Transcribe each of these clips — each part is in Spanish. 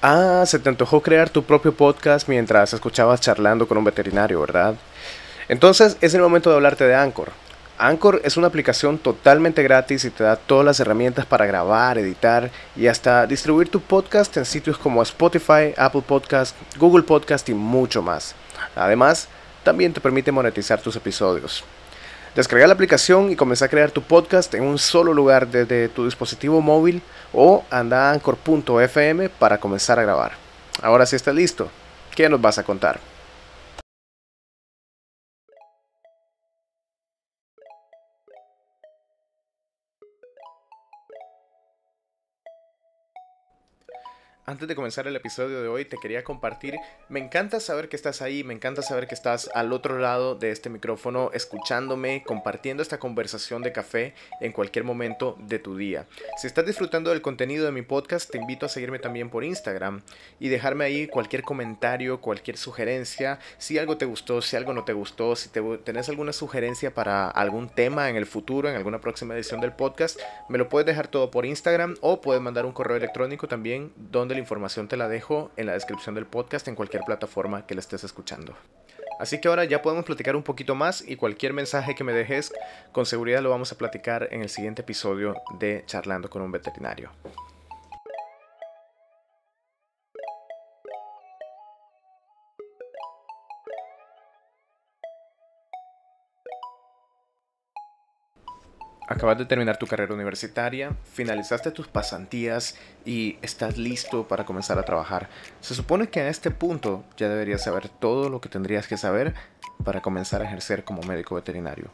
Ah, se te antojó crear tu propio podcast mientras escuchabas charlando con un veterinario, ¿verdad? Entonces es el momento de hablarte de Anchor. Anchor es una aplicación totalmente gratis y te da todas las herramientas para grabar, editar y hasta distribuir tu podcast en sitios como Spotify, Apple Podcast, Google Podcast y mucho más. Además, también te permite monetizar tus episodios. Descarga la aplicación y comienza a crear tu podcast en un solo lugar desde tu dispositivo móvil o anda a anchor.fm para comenzar a grabar. Ahora sí estás listo, ¿qué nos vas a contar? Antes de comenzar el episodio de hoy, te quería compartir. Me encanta saber que estás ahí, me encanta saber que estás al otro lado de este micrófono, escuchándome, compartiendo esta conversación de café en cualquier momento de tu día. Si estás disfrutando del contenido de mi podcast, te invito a seguirme también por Instagram y dejarme ahí cualquier comentario, cualquier sugerencia. Si algo te gustó, si algo no te gustó, si te, tenés alguna sugerencia para algún tema en el futuro, en alguna próxima edición del podcast, me lo puedes dejar todo por Instagram o puedes mandar un correo electrónico también donde información te la dejo en la descripción del podcast en cualquier plataforma que la estés escuchando. Así que ahora ya podemos platicar un poquito más y cualquier mensaje que me dejes, con seguridad lo vamos a platicar en el siguiente episodio de Charlando con un veterinario. Acabas de terminar tu carrera universitaria, finalizaste tus pasantías y estás listo para comenzar a trabajar. Se supone que a este punto ya deberías saber todo lo que tendrías que saber para comenzar a ejercer como médico veterinario.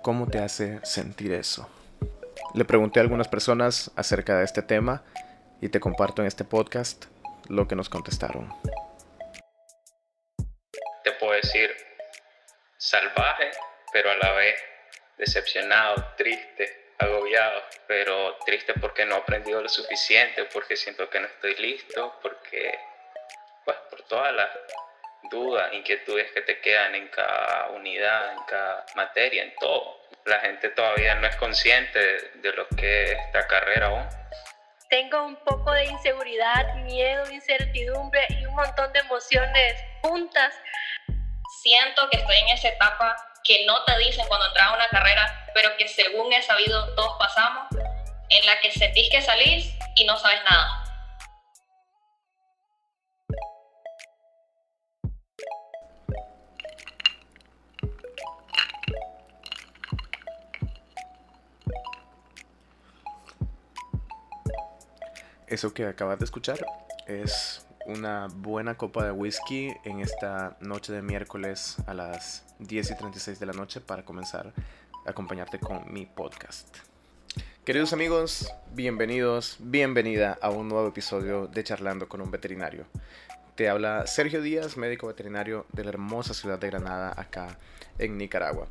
¿Cómo te hace sentir eso? Le pregunté a algunas personas acerca de este tema y te comparto en este podcast lo que nos contestaron. Te puedo decir salvaje, pero a la vez decepcionado, triste, agobiado, pero triste porque no he aprendido lo suficiente, porque siento que no estoy listo, porque, pues, por todas las dudas, inquietudes que te quedan en cada unidad, en cada materia, en todo. La gente todavía no es consciente de lo que es esta carrera aún. Tengo un poco de inseguridad, miedo, incertidumbre y un montón de emociones juntas. Siento que estoy en esa etapa que no te dicen cuando entras a una carrera, pero que según he sabido todos pasamos, en la que sentís que salís y no sabes nada. Eso que acabas de escuchar es una buena copa de whisky en esta noche de miércoles a las 10 y 36 de la noche para comenzar a acompañarte con mi podcast. Queridos amigos, bienvenidos, bienvenida a un nuevo episodio de Charlando con un veterinario. Te habla Sergio Díaz, médico veterinario de la hermosa ciudad de Granada, acá en Nicaragua.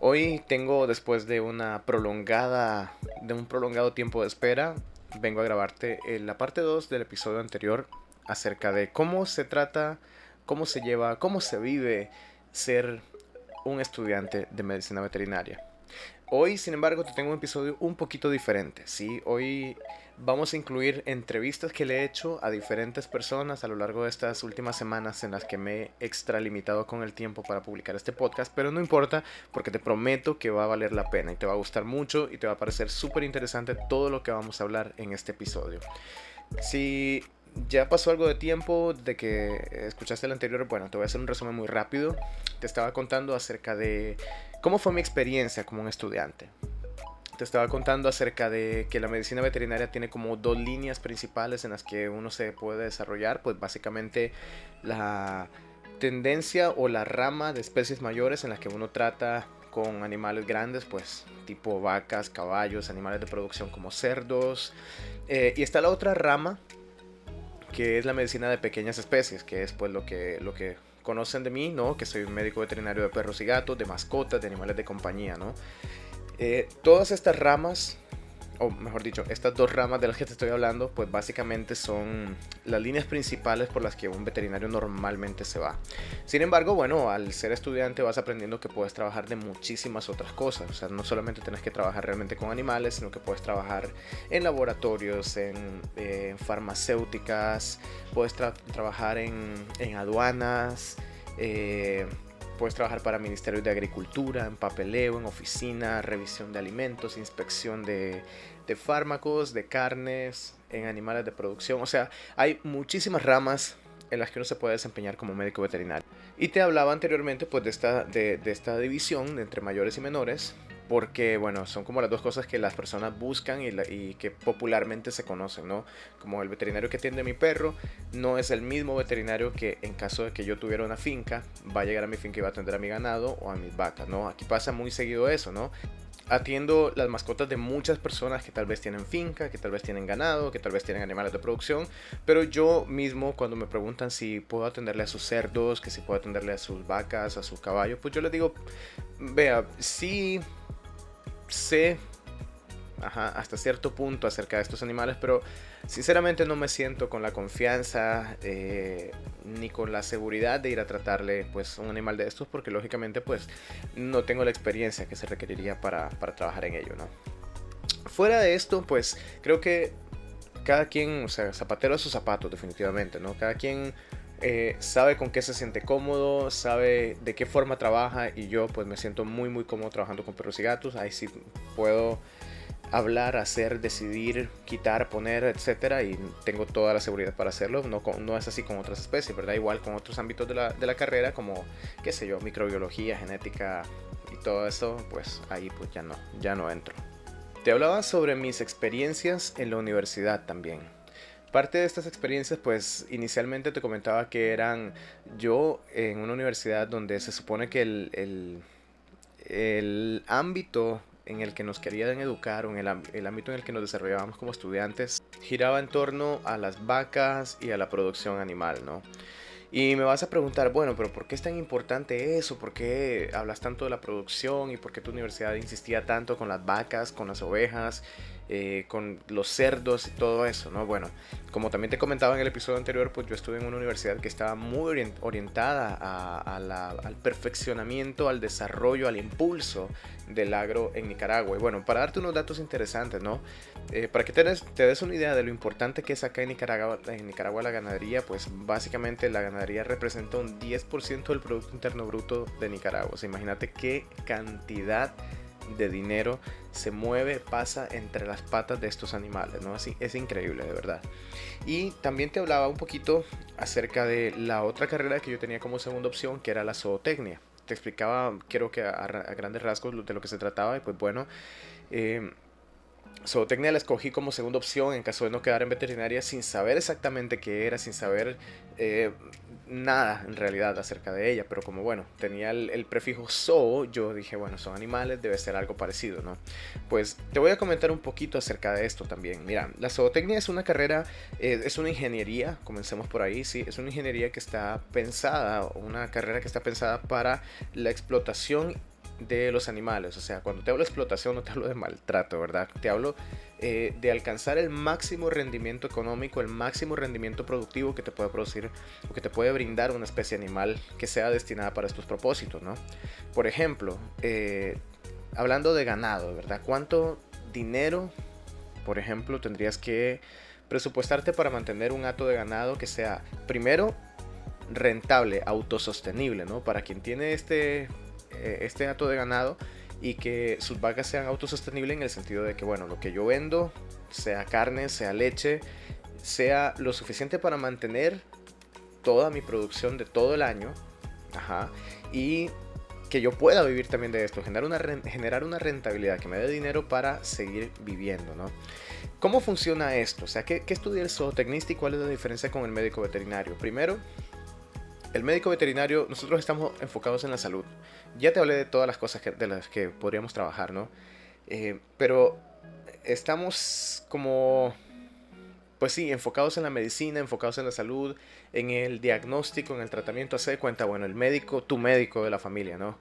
Hoy tengo, después de una prolongada, de un prolongado tiempo de espera, vengo a grabarte la parte 2 del episodio anterior acerca de cómo se trata, cómo se lleva, cómo se vive ser un estudiante de medicina veterinaria. Hoy, sin embargo, te tengo un episodio un poquito diferente, ¿sí? Hoy vamos a incluir entrevistas que le he hecho a diferentes personas a lo largo de estas últimas semanas en las que me he extralimitado con el tiempo para publicar este podcast, pero no importa porque te prometo que va a valer la pena y te va a gustar mucho y te va a parecer súper interesante todo lo que vamos a hablar en este episodio. Si ya pasó algo de tiempo de que escuchaste el anterior. Bueno, te voy a hacer un resumen muy rápido. Te estaba contando acerca de cómo fue mi experiencia como un estudiante. Te estaba contando acerca de que la medicina veterinaria tiene como dos líneas principales en las que uno se puede desarrollar. Pues básicamente la tendencia o la rama de especies mayores en las que uno trata con animales grandes, pues tipo vacas, caballos, animales de producción como cerdos. Eh, y está la otra rama que es la medicina de pequeñas especies, que es pues lo que, lo que conocen de mí, ¿no? Que soy un médico veterinario de perros y gatos, de mascotas, de animales de compañía, ¿no? Eh, todas estas ramas o mejor dicho, estas dos ramas de las que te estoy hablando, pues básicamente son las líneas principales por las que un veterinario normalmente se va. Sin embargo, bueno, al ser estudiante vas aprendiendo que puedes trabajar de muchísimas otras cosas. O sea, no solamente tienes que trabajar realmente con animales, sino que puedes trabajar en laboratorios, en, eh, farmacéuticas, puedes trabajar en, en aduanas. Eh, Puedes trabajar para Ministerio de Agricultura, en papeleo, en oficina, revisión de alimentos, inspección de, fármacos, de carnes, en animales de producción. O sea, hay muchísimas ramas en las que uno se puede desempeñar como médico veterinario. Y te hablaba anteriormente pues de esta, de, de esta división entre mayores y menores, porque bueno, son como las dos cosas que las personas buscan y, que popularmente se conocen, ¿no? Como el veterinario que atiende a mi perro no es el mismo veterinario que en caso de que yo tuviera una finca, va a llegar a mi finca y va a atender a mi ganado o a mis vacas, ¿no? Aquí pasa muy seguido eso, ¿no? Atiendo las mascotas de muchas personas que tal vez tienen finca, que tal vez tienen ganado, que tal vez tienen animales de producción, pero yo mismo cuando me preguntan si puedo atenderle a sus cerdos, que si puedo atenderle a sus vacas, a sus caballos, pues yo les digo, vea, sí sé hasta cierto punto acerca de estos animales, pero sinceramente no me siento con la confianza eh, ni con la seguridad de ir a tratarle pues un animal de estos porque lógicamente pues no tengo la experiencia que se requeriría para, para trabajar en ello, ¿no? Fuera de esto pues creo que cada quien, o sea, zapatero a sus zapatos definitivamente, ¿no? Cada quien eh, sabe con qué se siente cómodo, sabe de qué forma trabaja y yo pues me siento muy muy cómodo trabajando con perros y gatos. Ahí sí puedo hablar, hacer, decidir, quitar, poner, etcétera y tengo toda la seguridad para hacerlo. No, es así con otras especies, ¿verdad? Igual con otros ámbitos de la, de la carrera como, qué sé yo, microbiología, genética y todo eso, pues ahí pues ya no, ya no entro. Te hablaba sobre mis experiencias en la universidad también. Parte de estas experiencias, pues inicialmente te comentaba que eran yo en una universidad donde se supone que el, el, ámbito en el que nos querían educar o en el, el, ámbito en el que nos desarrollábamos como estudiantes giraba en torno a las vacas y a la producción animal, ¿no? Y me vas a preguntar, bueno, pero ¿por qué es tan importante eso? ¿Por qué hablas tanto de la producción y por qué tu universidad insistía tanto con las vacas, con las ovejas eh, con los cerdos y todo eso, ¿no? Bueno, como también te comentaba en el episodio anterior, pues yo estuve en una universidad que estaba muy orientada al perfeccionamiento, al desarrollo, al impulso del agro en Nicaragua. Y bueno, para darte unos datos interesantes, ¿no? Eh, para que te des, una idea de lo importante que es acá en Nicaragua, en Nicaragua la ganadería, pues básicamente la ganadería representa un 10% del Producto Interno Bruto de Nicaragua. O sea, imagínate qué cantidad dinero se mueve, pasa entre las patas de estos animales, ¿no? Así es increíble, de verdad. Y también te hablaba un poquito acerca de la otra carrera que yo tenía como segunda opción, que era la zootecnia. Te explicaba, creo que a, grandes rasgos de lo que se trataba, y pues bueno, eh, zootecnia la escogí como segunda opción en caso de no quedar en veterinaria sin saber exactamente qué era, sin saber eh, nada en realidad acerca de ella, pero como bueno, tenía el, prefijo zoo, yo dije, bueno, son animales, debe ser algo parecido, ¿no? Pues te voy a comentar un poquito acerca de esto también. Mira, la zootecnia es una carrera, eh, es una ingeniería, comencemos por ahí, sí, es una ingeniería que está pensada, una carrera que está pensada para la explotación de los animales. O sea, cuando te hablo de explotación no te hablo de maltrato, ¿verdad? Te hablo eh, de alcanzar el máximo rendimiento económico, el máximo rendimiento productivo que te puede producir o que te puede brindar una especie animal que sea destinada para estos propósitos, ¿no? Por ejemplo, eh, hablando de ganado, ¿verdad? ¿Cuánto dinero, por ejemplo, tendrías que presupuestarte para mantener un hato de ganado que sea, primero, rentable, autosostenible, ¿no? Para quien tiene este eh, este hato de ganado y que sus vacas sean autosostenibles en el sentido de que, bueno, lo que yo vendo, sea carne, sea leche, sea lo suficiente para mantener toda mi producción de todo el año. y que yo pueda vivir también de esto, generar una, generar una rentabilidad que me dé dinero para seguir viviendo, ¿no? ¿Cómo funciona esto? O sea, ¿qué, qué estudia el zootecnista y cuál es la diferencia con el médico veterinario? Primero, el médico veterinario, nosotros estamos enfocados en la salud. Ya te hablé de todas las cosas de las que podríamos trabajar, ¿no? Eh, pero estamos como, pues sí, enfocados en la medicina, enfocados en la salud, en el diagnóstico, en el tratamiento. Hace de cuenta, bueno, el médico, tu médico de la familia, ¿no?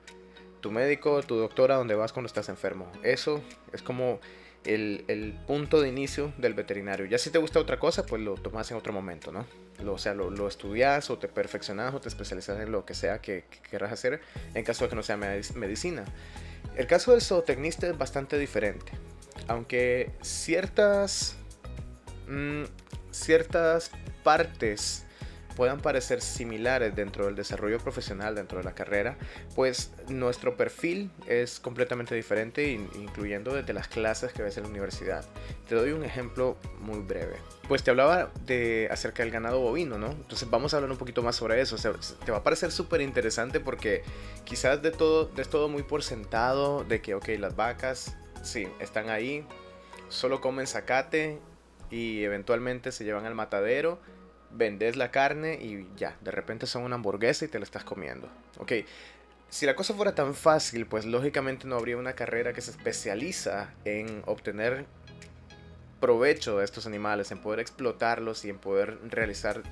Tu médico, tu doctora, donde vas cuando estás enfermo. Eso es como el, punto de inicio del veterinario. Ya si te gusta otra cosa, pues lo tomas en otro momento, ¿no? Lo, o sea, lo, lo, estudias o te perfeccionas o te especializas en lo que sea que, quieras hacer en caso de que no sea medicina. El caso del zootecnista es bastante diferente. Aunque ciertas, mm, ciertas partes puedan parecer similares dentro del desarrollo profesional, dentro de la carrera, pues nuestro perfil es completamente diferente, incluyendo desde las clases que ves en la universidad. Te doy un ejemplo muy breve. Pues te hablaba de acerca del ganado bovino, ¿no? Entonces vamos a hablar un poquito más sobre eso. te va a parecer súper interesante porque quizás de todo, de todo muy por sentado, de que, ok, las vacas, sí, están ahí, solo comen zacate y eventualmente se llevan al matadero vendes la carne y ya, de repente son una hamburguesa y te la estás comiendo. Ok, si la cosa fuera tan fácil, pues lógicamente no habría una carrera que se especializa en obtener provecho de estos animales, en poder explotarlos y en poder realizar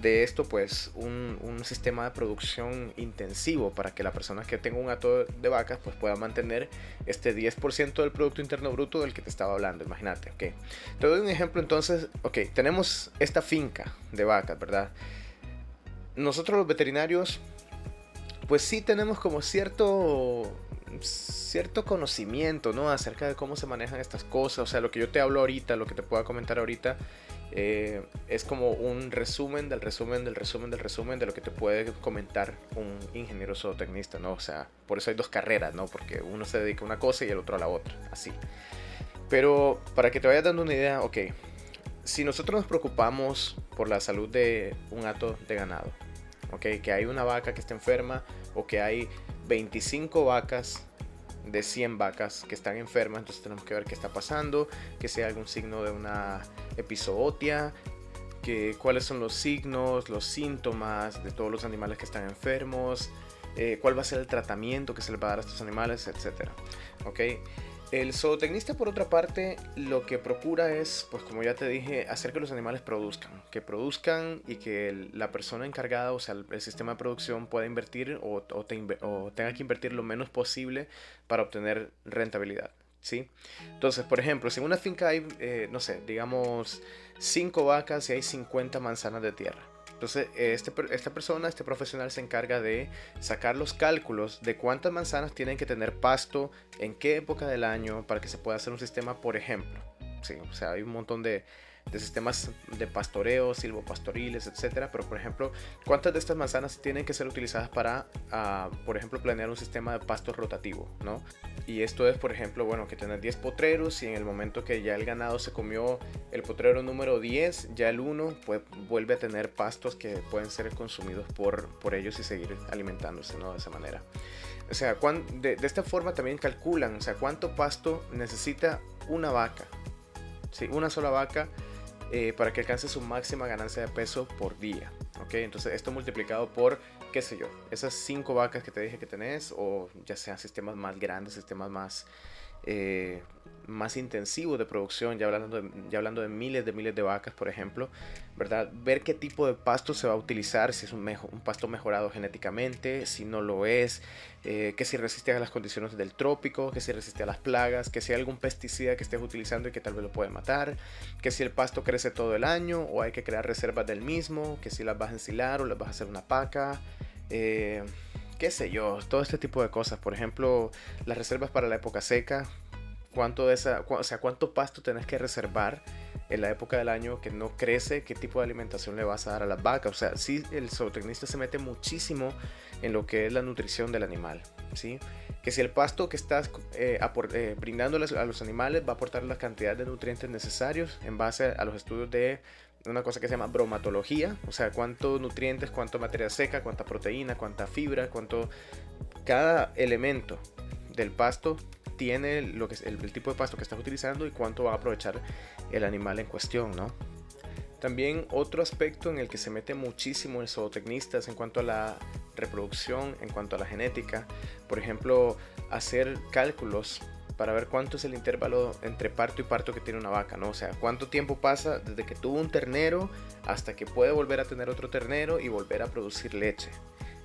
de esto pues un, sistema de producción intensivo para que la persona que tenga un hato de vacas pues pueda mantener este 10% del Producto Interno Bruto del que te estaba hablando, imagínate, ok. Te doy un ejemplo entonces, ok, tenemos esta finca de vacas, ¿verdad? Nosotros los veterinarios pues sí tenemos como cierto cierto conocimiento, ¿no? Acerca de cómo se manejan estas cosas. O sea, lo que yo te hablo ahorita, lo que te puedo comentar ahorita, eh, es como un resumen del resumen del resumen del resumen de lo que te puede comentar un ingeniero zootecnista, ¿no? O sea, por eso hay dos carreras, ¿no? Porque uno se dedica a una cosa y el otro a la otra, así. Pero para que te vayas dando una idea, ok, si nosotros nos preocupamos por la salud de un hato de ganado, ok, que hay una vaca que está enferma o que hay 25 vacas de 100 vacas que están enfermas, entonces tenemos que ver qué está pasando, que sea algún signo de una episootia, que, cuáles son los signos, los síntomas de todos los animales que están enfermos, eh, cuál va a ser el tratamiento que se les va a dar a estos animales, etc. ¿ok? El zootecnista, por otra parte, lo que procura es, pues como ya te dije, hacer que los animales produzcan, que produzcan y que la persona encargada, o sea, el, sistema de producción pueda invertir o, tenga que invertir lo menos posible para obtener rentabilidad, ¿sí? Entonces, por ejemplo, si en una finca hay, eh, no sé, digamos, 5 vacas y hay 50 manzanas de tierra, entonces, este, esta persona, este profesional se encarga de sacar los cálculos de cuántas manzanas tienen que tener pasto, en qué época del año, para que se pueda hacer un sistema, por ejemplo. Sí, o sea, hay un montón de, de sistemas de pastoreo, silvopastoriles, etcétera, pero por ejemplo, ¿cuántas de estas manzanas tienen que ser utilizadas para, uh, por ejemplo, planear un sistema de pasto rotativo, ¿no? Y esto es, por ejemplo, bueno, que tener 10 potreros y en el momento que ya el ganado se comió el potrero número 10, ya el 1 pues, vuelve a tener pastos que pueden ser consumidos por, por ellos y seguir alimentándose, ¿no? De esa manera. O sea, de, de esta forma también calculan, o sea, cuánto pasto necesita una vaca. Sí, una sola vaca eh, para que alcance su máxima ganancia de peso por día. ¿ok? Entonces esto multiplicado por, qué sé yo, esas cinco vacas que te dije que tenés, o ya sean sistemas más grandes, sistemas más eh, más intensivo de producción, ya hablando de, ya hablando de miles de miles de vacas, por ejemplo, ¿verdad? Ver qué tipo de pasto se va a utilizar, si es un, un pasto mejorado genéticamente, si no lo es, eh, que si resiste a las condiciones del trópico, que si resiste a las plagas, que si hay algún pesticida que estés utilizando y que tal vez lo puede matar, que si el pasto crece todo el año o hay que crear reservas del mismo, que si las vas a ensilar o las vas a hacer una paca. Eh, qué sé yo, todo este tipo de cosas. Por ejemplo, las reservas para la época seca. Cuánto de esa, o sea, cuánto pasto tenés que reservar en la época del año que no crece, qué tipo de alimentación le vas a dar a las vacas. O sea, sí, el zootecnista se mete muchísimo en lo que es la nutrición del animal. ¿sí? Que si el pasto que estás eh, eh, brindándoles a los animales va a aportar la cantidad de nutrientes necesarios en base a los estudios de una cosa que se llama bromatología, o sea, cuántos nutrientes, cuánta materia seca, cuánta proteína, cuánta fibra, cuánto cada elemento del pasto tiene lo que es el, tipo de pasto que estás utilizando y cuánto va a aprovechar el animal en cuestión, ¿no? También otro aspecto en el que se mete muchísimo el zootecnista es en cuanto a la reproducción, en cuanto a la genética. Por ejemplo, hacer cálculos para ver cuánto es el intervalo entre parto y parto que tiene una vaca, ¿no? O sea, cuánto tiempo pasa desde que tuvo un ternero hasta que puede volver a tener otro ternero y volver a producir leche.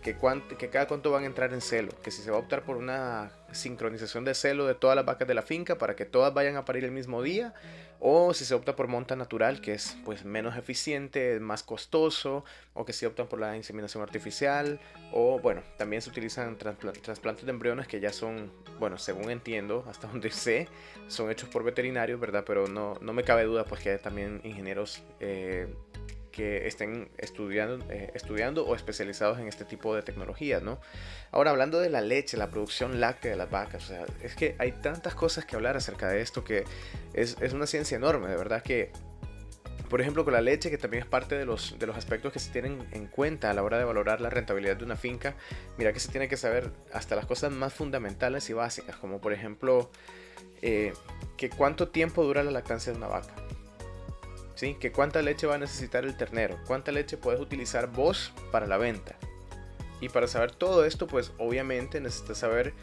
Que, cada cuánto van a entrar en celo, que si se va a optar por una sincronización de celo de todas las vacas de la finca para que todas vayan a parir el mismo día, o si se opta por monta natural, que es pues menos eficiente, más costoso, o que si optan por la inseminación artificial, o bueno, también se utilizan trasplantes de embriones que ya son, bueno, según entiendo, hasta donde sé, son hechos por veterinarios, ¿verdad? Pero no, no me cabe duda pues que hay también ingenieros eh, que estén estudiando, eh, estudiando o especializados en este tipo de tecnologías, ¿no? Ahora, hablando de la leche, la producción láctea de las vacas, es que hay tantas cosas que hablar acerca de esto que es, es una ciencia enorme, de verdad que por ejemplo, con la leche, que también es parte de los, de los aspectos que se tienen en cuenta a la hora de valorar la rentabilidad de una finca, mira que se tiene que saber hasta las cosas más fundamentales y básicas, como por ejemplo, eh, que cuánto tiempo dura la lactancia de una vaca. ¿Sí? Que cuánta leche va a necesitar el ternero, cuánta leche puedes utilizar vos para la venta. Y para saber todo esto, pues obviamente necesitas saber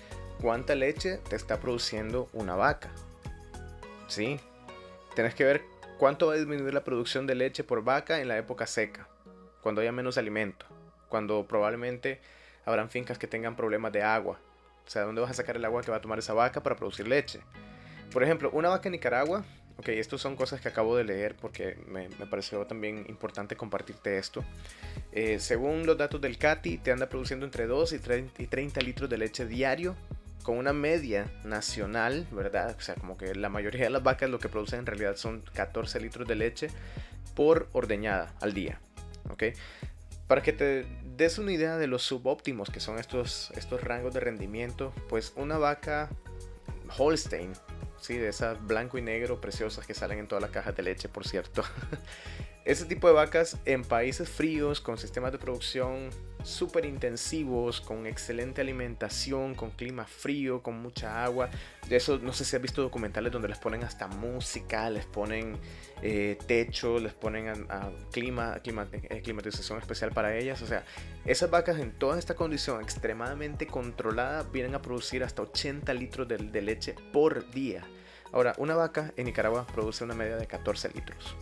cuánta leche te está produciendo una vaca. ¿Sí? Tienes que ver cuánto va a disminuir la producción de leche por vaca en la época seca, cuando haya menos alimento, cuando probablemente habrán fincas que tengan problemas de agua. O sea, ¿dónde vas a sacar el agua que va a tomar esa vaca para producir leche? Por ejemplo, una vaca en Nicaragua Ok, estas son cosas que acabo de leer porque me, pareció también importante compartirte esto. Eh, según los datos del CATI, te anda produciendo entre 2 y 30, y 30 litros de leche diario, con una media nacional, ¿verdad? O sea, como que la mayoría de las vacas lo que producen en realidad son 14 litros de leche por ordeñada al día. ¿Ok? Para que te des una idea de los subóptimos que son estos, estos rangos de rendimiento, pues una vaca Holstein ¿sí? De esas blanco y negro preciosas que salen en todas las cajas de leche, por cierto. Ese tipo de vacas en países fríos, con sistemas de producción súper intensivos, con excelente alimentación, con clima frío, con mucha agua. De eso no sé si has visto documentales donde les ponen hasta música, les ponen eh, techo, les ponen clima, eh, climatización especial para ellas. O sea, esas vacas en toda esta condición extremadamente controlada vienen a producir hasta 80 litros de, de leche por día. Ahora, una vaca en Nicaragua produce una media de 14 litros.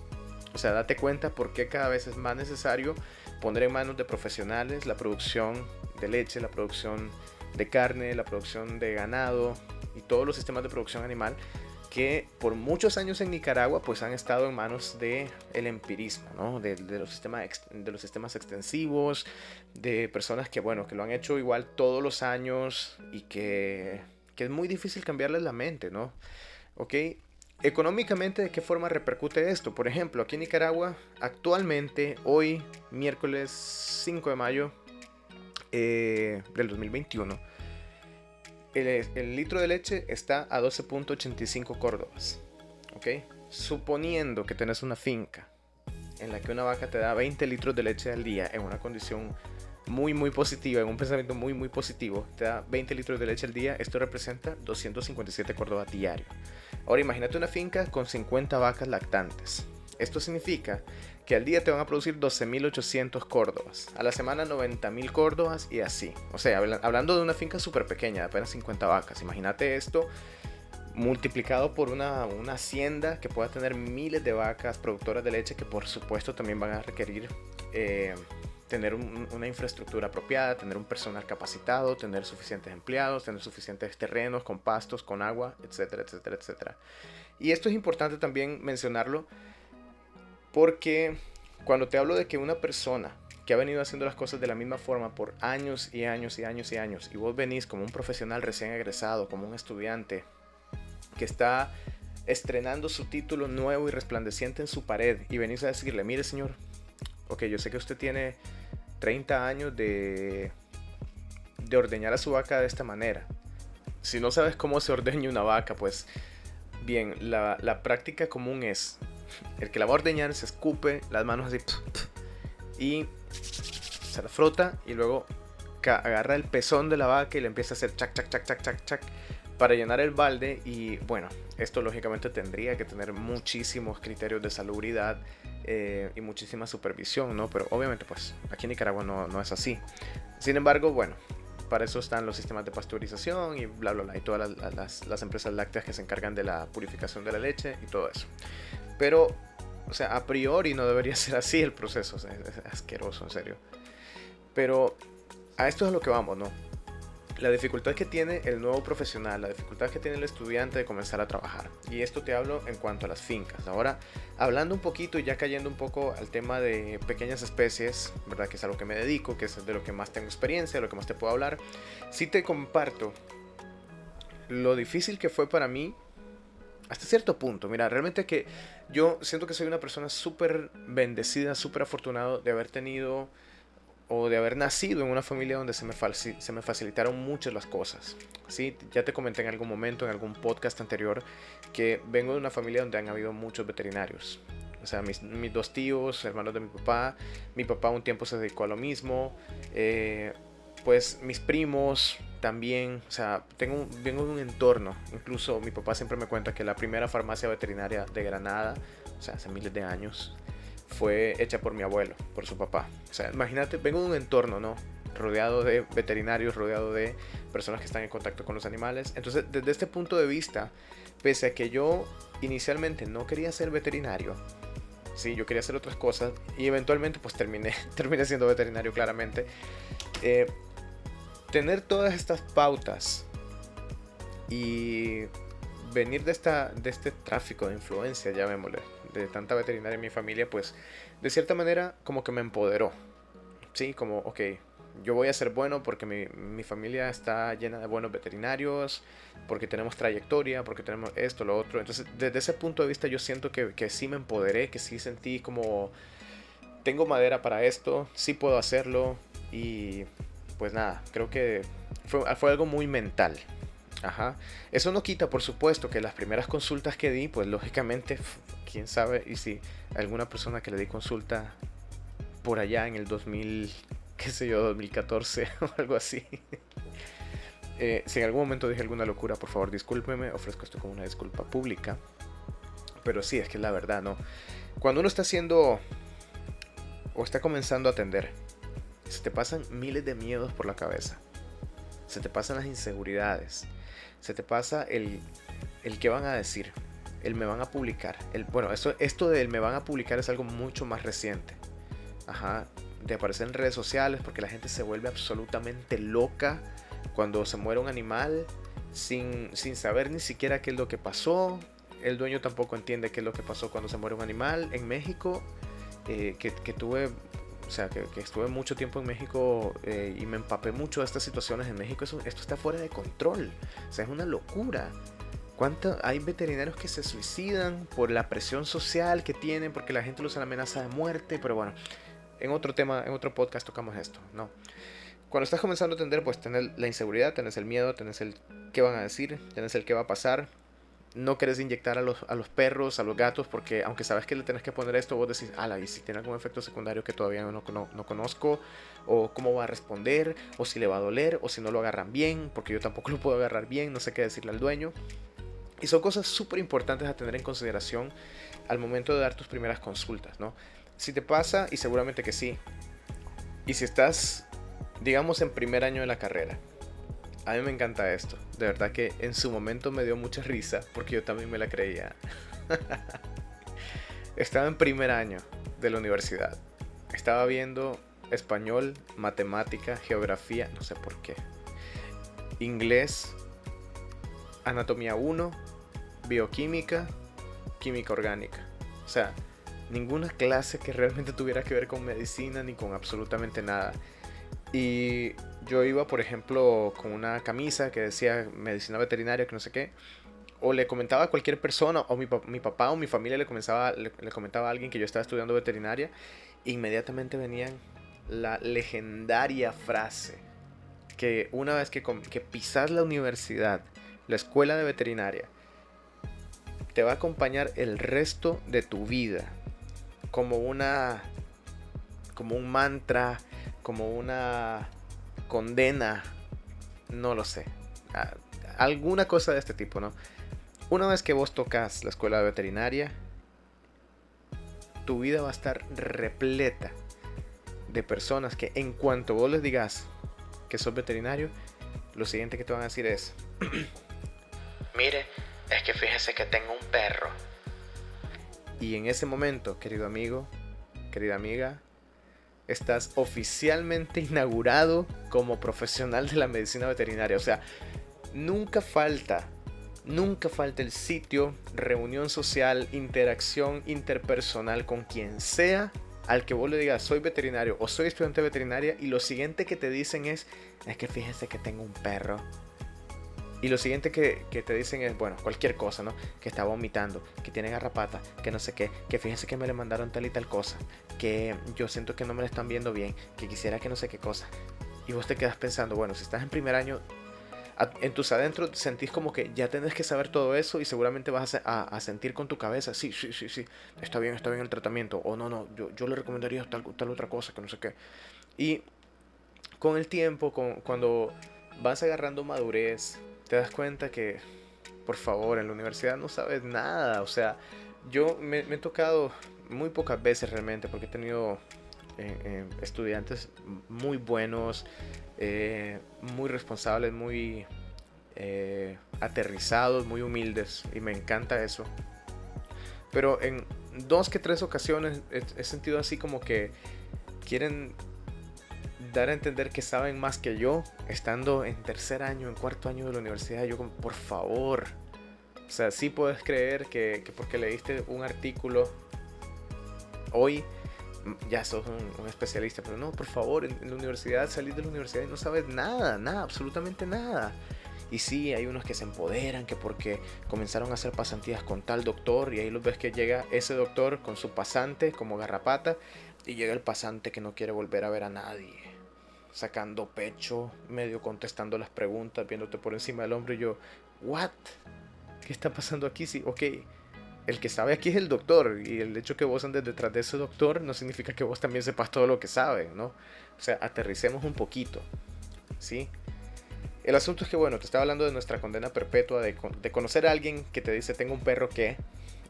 O sea, date cuenta por qué cada vez es más necesario poner en manos de profesionales la producción de leche, la producción de carne, la producción de ganado y todos los sistemas de producción animal que por muchos años en Nicaragua pues han estado en manos de el empirismo, ¿no? de, los sistemas, de los sistemas extensivos, de personas que bueno, que lo han hecho igual todos los años y que, que es muy difícil cambiarles la mente, ¿no? ¿Ok? Económicamente, ¿de qué forma repercute esto? Por ejemplo, aquí en Nicaragua, actualmente, hoy, miércoles 5 de mayo eh, del 2021, el, litro de leche está a 12.85 córdobas. ¿Ok? Suponiendo que tenés una finca en la que una vaca te da 20 litros de leche al día en una condición muy muy positiva, en un pensamiento muy muy positivo, te da 20 litros de leche al día, esto representa 257 córdobas diario. Ahora imagínate una finca con 50 vacas lactantes. Esto significa que al día te van a producir 12.800 córdobas, a la semana 90.000 córdobas y así. O sea, hablando de una finca súper pequeña, de apenas 50 vacas, imagínate esto multiplicado por una, hacienda que pueda tener miles de vacas productoras de leche que por supuesto también van a requerir eh, tener una infraestructura apropiada, tener un personal capacitado, tener suficientes empleados, tener suficientes terrenos con pastos, con agua, etcétera, etcétera, etcétera. Y esto es importante también mencionarlo porque cuando te hablo de que una persona que ha venido haciendo las cosas de la misma forma por años y años y años y años, y vos venís como un profesional recién egresado, como un estudiante que está estrenando su título nuevo y resplandeciente en su pared, y venís a decirle, mire señor, ok, yo sé que usted tiene 30 años de, de ordeñar a su vaca de esta manera. Si no sabes cómo se ordeña una vaca, pues bien, la, práctica común es, el que la va a ordeñar se escupe las manos así y se la frota y luego agarra el pezón de la vaca y le empieza a hacer chac, chac, chac, chac, chac, chac para llenar el balde y bueno, esto lógicamente tendría que tener muchísimos criterios de salubridad eh, y muchísima supervisión, ¿no? Pero obviamente pues aquí en Nicaragua no, no, es así. Sin embargo, bueno, para eso están los sistemas de pasteurización y bla, bla, bla, y todas las, las, empresas lácteas que se encargan de la purificación de la leche y todo eso. Pero, o sea, a priori no debería ser así el proceso, es asqueroso, en serio. Pero a esto es a lo que vamos, ¿no? La dificultad que tiene el nuevo profesional, la dificultad que tiene el estudiante de comenzar a trabajar. Y esto te hablo en cuanto a las fincas. Ahora, hablando un poquito y ya cayendo un poco al tema de pequeñas especies, ¿verdad? Que es a lo que me dedico, que es de lo que más tengo experiencia, de lo que más te puedo hablar. Sí te comparto lo difícil que fue para mí hasta cierto punto. Mira, realmente que yo siento que soy una persona súper bendecida, súper afortunado de haber tenido o de haber nacido en una familia donde se me, se me facilitaron muchas las cosas. ¿sí? Ya te comenté en algún momento, en algún podcast anterior, que vengo de una familia donde han habido muchos veterinarios. O sea, mis, mis dos tíos, hermanos de mi papá, mi papá un tiempo se dedicó a lo mismo, eh, pues mis primos, también, o sea, tengo, vengo de un entorno, incluso mi papá siempre me cuenta que la primera farmacia veterinaria de Granada, o sea, hace miles de años, fue hecha por mi abuelo, por su papá. O sea, imagínate, vengo de un entorno, ¿no? Rodeado de veterinarios, rodeado de personas que están en contacto con los animales. Entonces, desde este punto de vista, pese a que yo inicialmente no quería ser veterinario, sí, yo quería hacer otras cosas y eventualmente pues terminé, terminé siendo veterinario claramente. Eh, tener todas estas pautas y venir de, esta, de este tráfico de influencia, llamémosle, de tanta veterinaria en mi familia, pues de cierta manera como que me empoderó. Sí, como, ok, yo voy a ser bueno porque mi, mi, familia está llena de buenos veterinarios, porque tenemos trayectoria, porque tenemos esto, lo otro. Entonces, desde ese punto de vista yo siento que, que sí me empoderé, que sí sentí como, tengo madera para esto, sí puedo hacerlo y pues nada, creo que fue, fue algo muy mental. Ajá. Eso no quita, por supuesto, que las primeras consultas que di, pues lógicamente, quién sabe, y si alguna persona que le di consulta por allá en el 2000, qué sé yo, 2014 o algo así. Eh, si en algún momento dije alguna locura, por favor discúlpeme, ofrezco esto como una disculpa pública. Pero sí, es que es la verdad, ¿no? Cuando uno está haciendo o está comenzando a atender se te pasan miles de miedos por la cabeza. Se te pasan las inseguridades. Se te pasa el, el que van a decir. El me van a publicar. El, bueno, esto, esto del me van a publicar es algo mucho más reciente. Ajá. De aparecer en redes sociales porque la gente se vuelve absolutamente loca cuando se muere un animal sin, sin saber ni siquiera qué es lo que pasó. El dueño tampoco entiende qué es lo que pasó cuando se muere un animal. En México, eh, que, que, tuve o sea, que, estuve mucho tiempo en México eh, y me empapé mucho de estas situaciones en México, eso, esto está fuera de control. O sea, es una locura. ¿Cuánto, hay veterinarios que se suicidan por la presión social que tienen, porque la gente los amenaza de muerte, pero bueno, en otro tema, en otro podcast tocamos esto, ¿no? Cuando estás comenzando a atender, pues tenés la inseguridad, tenés el miedo, tenés el qué van a decir, tenés el qué va a pasar, no querés inyectar a los, a los, perros, a los gatos, porque aunque sabes que le tenés que poner esto, vos decís, ala, y si tiene algún efecto secundario que todavía no, no, no, conozco, o cómo va a responder, o si le va a doler, o si no lo agarran bien, porque yo tampoco lo puedo agarrar bien, no sé qué decirle al dueño. Y son cosas súper importantes a tener en consideración al momento de dar tus primeras consultas, ¿no? Si te pasa, y seguramente que sí, y si estás, digamos, en primer año de la carrera, a mí me encanta esto. De verdad que en su momento me dio mucha risa porque yo también me la creía. Estaba en primer año de la universidad. Estaba viendo español, matemática, geografía, no sé por qué. Inglés, anatomía 1, bioquímica, química orgánica. O sea, ninguna clase que realmente tuviera que ver con medicina ni con absolutamente nada. Y yo iba, por ejemplo, con una camisa que decía medicina veterinaria, que no sé qué, o le comentaba a cualquier persona, o mi, mi papá o mi familia le, comenzaba, le, comentaba a alguien que yo estaba estudiando veterinaria, inmediatamente venían la legendaria frase que una vez que, que pisas la universidad, la escuela de veterinaria, te va a acompañar el resto de tu vida como una como un mantra, como una condena, no lo sé, alguna cosa de este tipo, ¿no? Una vez que vos tocas la escuela veterinaria, tu vida va a estar repleta de personas que en cuanto vos les digas que sos veterinario, lo siguiente que te van a decir es, mire, es que fíjese que tengo un perro. Y en ese momento, querido amigo, querida amiga, estás oficialmente inaugurado como profesional de la medicina veterinaria. O sea, nunca falta, nunca falta el sitio, reunión social, interacción interpersonal con quien sea al que vos le digas soy veterinario o soy estudiante veterinaria y lo siguiente que te dicen es, es que fíjese que tengo un perro y lo siguiente que, te dicen es, bueno, cualquier cosa, ¿no? Que está vomitando, que tiene garrapata, que no sé qué, que fíjense que me le mandaron tal y tal cosa, que yo siento que no me la están viendo bien, que quisiera que no sé qué cosa. Y vos te quedas pensando, bueno, si estás en primer año, en tus adentros sentís como que ya tenés que saber todo eso y seguramente vas a, sentir con tu cabeza, sí, sí, sí, sí, está bien, está bien el tratamiento, o no, no, yo, yo le recomendaría tal, tal otra cosa, que no sé qué. Y con el tiempo, con, cuando vas agarrando madurez, te das cuenta que, por favor, en la universidad no sabes nada. O sea, yo me, he tocado muy pocas veces realmente porque he tenido eh, eh, estudiantes muy buenos, eh, muy responsables, muy aterrizados, muy humildes y me encanta eso. Pero en dos que tres ocasiones he sentido así como que quieren dar a entender que saben más que yo, estando en tercer año, en cuarto año de la universidad, yo por favor, o sea, sí puedes creer que, porque leíste un artículo hoy, ya sos un, especialista, pero no, por favor, en, la universidad, salís de la universidad y no sabes nada, nada, absolutamente nada. Y sí, hay unos que se empoderan, que porque comenzaron a hacer pasantías con tal doctor, y ahí los ves que llega ese doctor con su pasante como garrapata, y llega el pasante que no quiere volver a ver a nadie sacando pecho, medio contestando las preguntas, viéndote por encima del hombro y yo, ¿what? ¿Qué está pasando aquí? Sí, ok, el que sabe aquí es el doctor y el hecho que vos andes detrás de ese doctor no significa que vos también sepas todo lo que sabe, ¿no? O sea, aterricemos un poquito, ¿sí? El asunto es que, bueno, te estaba hablando de nuestra condena perpetua, de, de conocer a alguien que te dice, tengo un perro que,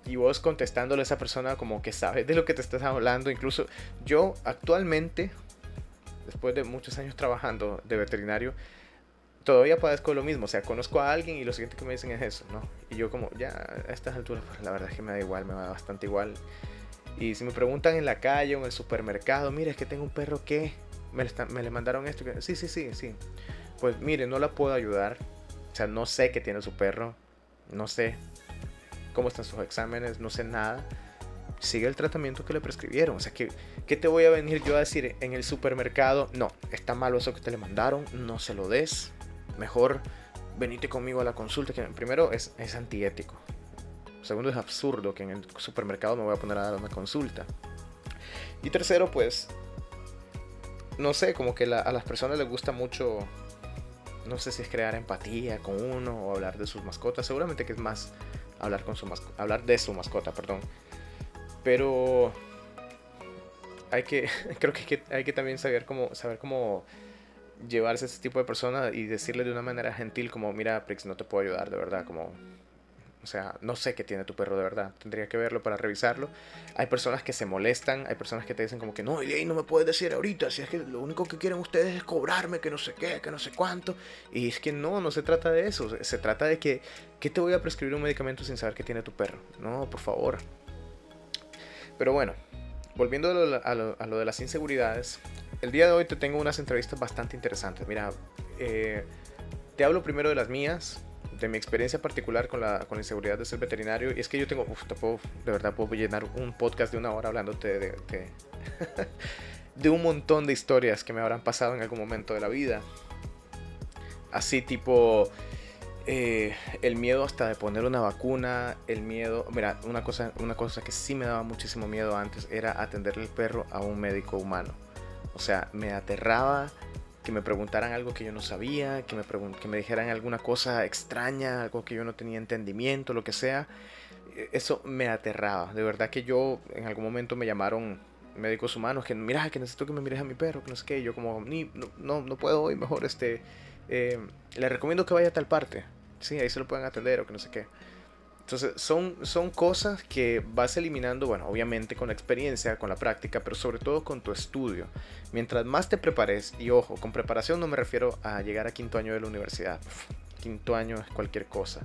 y vos contestándole a esa persona como que sabe de lo que te estás hablando. Incluso yo actualmente después de muchos años trabajando de veterinario, todavía padezco lo mismo. O sea, conozco a alguien y lo siguiente que me dicen es eso, ¿no? Y yo como, ya, a estas alturas, pues la verdad es que me da igual, me da bastante igual. Y si me preguntan en la calle o en el supermercado, mire, es que tengo un perro que me le, me le mandaron esto. Sí, sí, sí, sí. Pues mire, no la puedo ayudar. O sea, no sé qué tiene su perro. No sé cómo están sus exámenes, no sé nada sigue el tratamiento que le prescribieron. O sea, que ¿qué te voy a venir yo a decir en el supermercado? No, está malo eso que te le mandaron, no se lo des. Mejor venite conmigo a la consulta. Que primero es, es antiético. Segundo, es absurdo que en el supermercado me voy a poner a dar una consulta. Y tercero, pues, no sé, como que a las personas les gusta mucho, no sé si es crear empatía con uno o hablar de sus mascotas. Seguramente que es más hablar, con su hablar de su mascota, perdón pero hay que, creo que hay que, también saber cómo, saber cómo llevarse a ese tipo de persona y decirle de una manera gentil como, mira, Prix, no te puedo ayudar, de verdad, como... O sea, no sé qué tiene tu perro de verdad. Tendría que verlo para revisarlo. Hay personas que se molestan, hay personas que te dicen como que no, y ahí no me puedes decir ahorita, si es que lo único que quieren ustedes es cobrarme, que no sé qué, que no sé cuánto. Y es que no, no se trata de eso. Se trata de que, ¿qué te voy a prescribir un medicamento sin saber qué tiene tu perro? No, por favor. Pero bueno, volviendo a lo, de las inseguridades, el día de hoy te tengo unas entrevistas bastante interesantes. Mira, eh, te hablo primero de las mías, de mi experiencia particular con la, con inseguridad de ser veterinario. Y es que yo tengo, uf, de verdad puedo llenar un podcast de una hora hablándote de, de un montón de historias que me habrán pasado en algún momento de la vida. Así tipo eh, el miedo hasta de poner una vacuna, el miedo, mira, una cosa, una cosa que sí me daba muchísimo miedo antes era atenderle el perro a un médico humano. O sea, me aterraba que me preguntaran algo que yo no sabía, que me, que me dijeran alguna cosa extraña, algo que yo no tenía entendimiento, lo que sea. E, eso me aterraba. De verdad que yo en algún momento me llamaron médicos humanos que mira que necesito que me mires a mi perro que no sé qué yo como ni no, no, puedo hoy mejor este eh, le recomiendo que vaya a tal parte sí, ahí se lo pueden atender o que no sé qué. Entonces son, son cosas que vas eliminando, bueno, obviamente con la experiencia, con la práctica, pero sobre todo con tu estudio. Mientras más te prepares, y ojo, con preparación no me refiero a llegar a quinto año de la universidad. quinto año es cualquier cosa.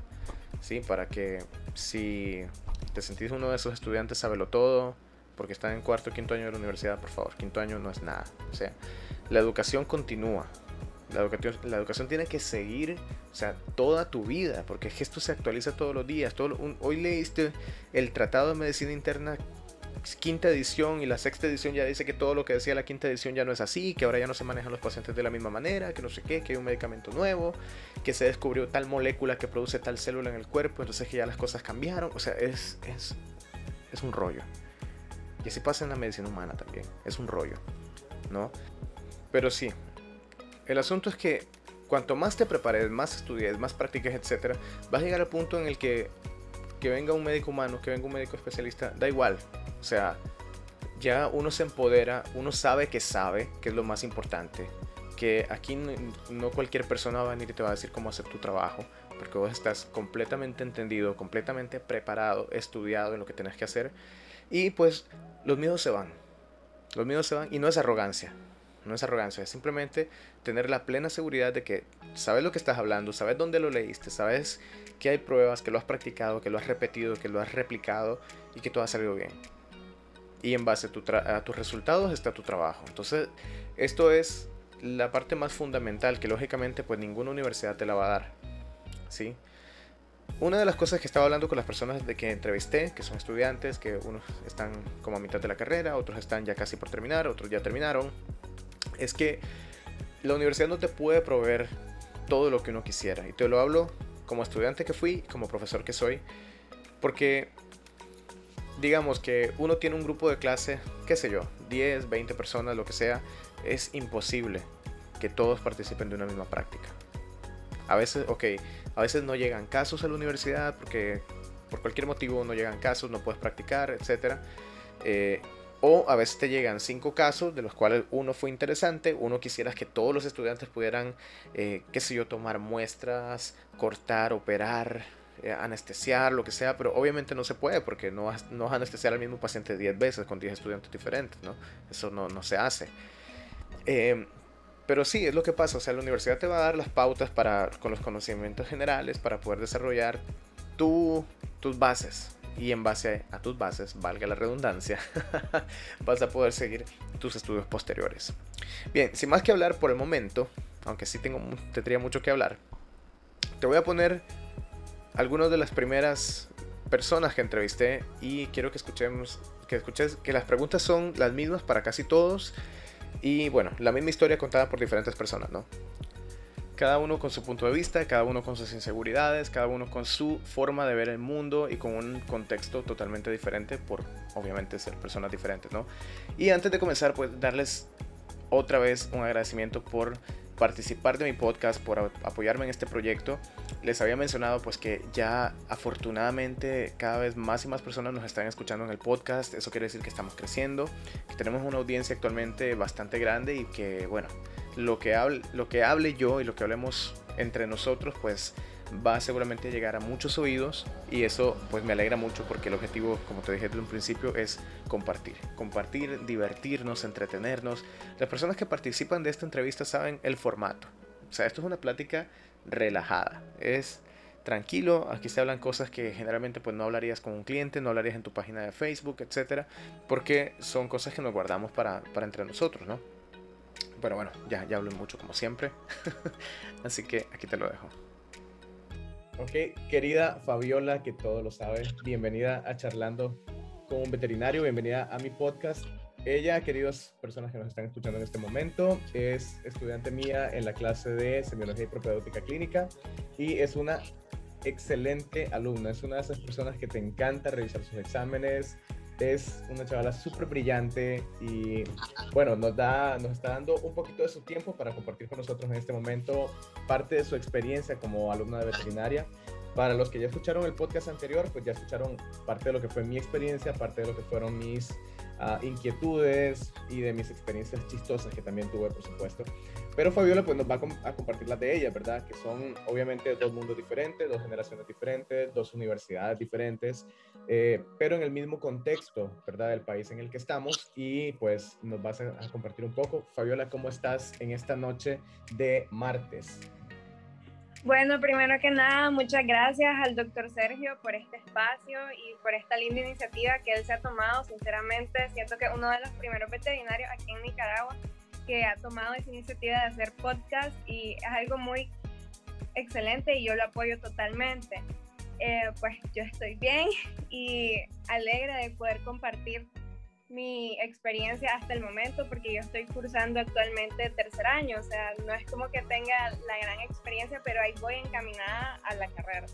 ¿sí? Para que si te sentís uno de esos estudiantes, sábelo todo, porque están en cuarto o quinto año de la universidad, por favor, quinto año no es nada. O sea, la educación continúa. La educación, la educación tiene que seguir, o sea, toda tu vida, porque es que esto se actualiza todos los días. Todo, hoy leíste el Tratado de Medicina Interna quinta edición y la sexta edición ya dice que todo lo que decía la quinta edición ya no es así, que ahora ya no se manejan los pacientes de la misma manera, que no sé qué, que hay un medicamento nuevo, que se descubrió tal molécula que produce tal célula en el cuerpo, entonces que ya las cosas cambiaron, o sea, es, es, es un rollo. Y así pasa en la medicina humana también, es un rollo, ¿no? Pero sí, el asunto es que cuanto más te prepares, más estudies, más practiques, etc., vas a llegar al punto en el que que venga un médico humano, que venga un médico especialista, da igual. O sea, ya uno se empodera, uno sabe que sabe, que es lo más importante. Que aquí no, cualquier persona va a venir y te va a decir cómo hacer tu trabajo, porque vos estás completamente entendido, completamente preparado, estudiado en lo que tenés que hacer. Y pues los miedos se van. Los miedos se van y no es arrogancia. No es arrogancia, es simplemente tener la plena seguridad de que sabes lo que estás hablando, sabes dónde lo leíste, sabes que hay pruebas, que lo has practicado, que lo has repetido, que lo has replicado y que todo ha salido bien. Y en base a, tus resultados está tu trabajo. Entonces, esto es la parte más fundamental que lógicamente pues ninguna universidad te la va a dar. ¿Sí? Una de las cosas que estaba hablando con las personas de que entrevisté, que son estudiantes, que unos están como a mitad de la carrera, otros están ya casi por terminar, otros ya terminaron, es que la universidad no te puede proveer todo lo que uno quisiera. Y te lo hablo como estudiante que fui, como profesor que soy, porque digamos que uno tiene un grupo de clase, qué sé yo, 10, 20 personas, lo que sea, es imposible que todos participen de una misma práctica. A veces, ok, a veces no llegan casos a la universidad porque por cualquier motivo no llegan casos, no puedes practicar, etc. o a veces te llegan cinco casos, de los cuales uno fue interesante, uno quisieras que todos los estudiantes pudieran, eh, qué sé yo, tomar muestras, cortar, operar, eh, anestesiar, lo que sea, pero obviamente no se puede porque no vas, no a anestesiar al mismo paciente 10 veces con 10 estudiantes diferentes, ¿no? Eso no, no se hace. Em, pero sí, es lo que pasa, o sea, la universidad te va a dar las pautas para, con los conocimientos generales para poder desarrollar tu, tus bases, y en base a tus bases, valga la redundancia, vas a poder seguir tus estudios posteriores. Bien, sin más que hablar por el momento, aunque sí tengo, tendría mucho que hablar, te voy a poner algunas de las primeras personas que entrevisté y quiero que escuchemos, que escuches que las preguntas son las mismas para casi todos y bueno, la misma historia contada por diferentes personas, ¿no? Cada uno con su punto de vista, cada uno con sus inseguridades, cada uno con su forma de ver el mundo y con un contexto totalmente diferente por obviamente ser personas diferentes, ¿no? Y antes de comenzar, pues darles otra vez un agradecimiento por participar de mi podcast, por apoyarme en este proyecto. Les había mencionado pues que ya afortunadamente cada vez más y más personas nos están escuchando en el podcast. Eso quiere decir que estamos creciendo, que tenemos una audiencia actualmente bastante grande y que bueno, lo que hable, lo que hable yo y lo que hablemos entre nosotros pues va seguramente a llegar a muchos oídos y eso pues me alegra mucho porque el objetivo, como te dije desde un principio, es compartir. Compartir, divertirnos, entretenernos. Las personas que participan de esta entrevista saben el formato. O sea, esto es una plática relajada. Es tranquilo, aquí se hablan cosas que generalmente pues no hablarías con un cliente, no hablarías en tu página de Facebook, etcétera, porque son cosas que nos guardamos para, para entre nosotros, ¿no? Pero bueno, ya, ya hablo mucho como siempre. Así que aquí te lo dejo. Ok, querida Fabiola, que todo lo sabe, bienvenida a Charlando con un veterinario, bienvenida a mi podcast. Ella, queridas personas que nos están escuchando en este momento, es estudiante mía en la clase de Semiología y Propedéutica Clínica y es una excelente alumna, es una de esas personas que te encanta revisar sus exámenes, es una chavala súper brillante y bueno, nos, da, nos está dando un poquito de su tiempo para compartir con nosotros en este momento parte de su experiencia como alumna de veterinaria. Para los que ya escucharon el podcast anterior, pues ya escucharon parte de lo que fue mi experiencia, parte de lo que fueron mis ah, inquietudes y de mis experiencias chistosas que también tuve, por supuesto. Pero Fabiola pues nos va a, compartir las de ella, ¿verdad? Que son obviamente dos mundos diferentes, dos generaciones diferentes, dos universidades diferentes, eh, pero en el mismo contexto, ¿verdad? Del país en el que estamos y pues nos vas a, a compartir un poco. Fabiola, ¿cómo estás en esta noche de martes? Bueno, primero que nada, muchas gracias al doctor Sergio por este espacio y por esta linda iniciativa que él se ha tomado. Sinceramente, siento que uno de los primeros veterinarios aquí en Nicaragua que ha tomado esa iniciativa de hacer podcast y es algo muy excelente y yo lo apoyo totalmente. Eh, pues yo estoy bien y alegre de poder compartir mi experiencia hasta el momento porque yo estoy cursando actualmente tercer año, o sea, no es como que tenga la gran experiencia, pero ahí voy encaminada a la carrera.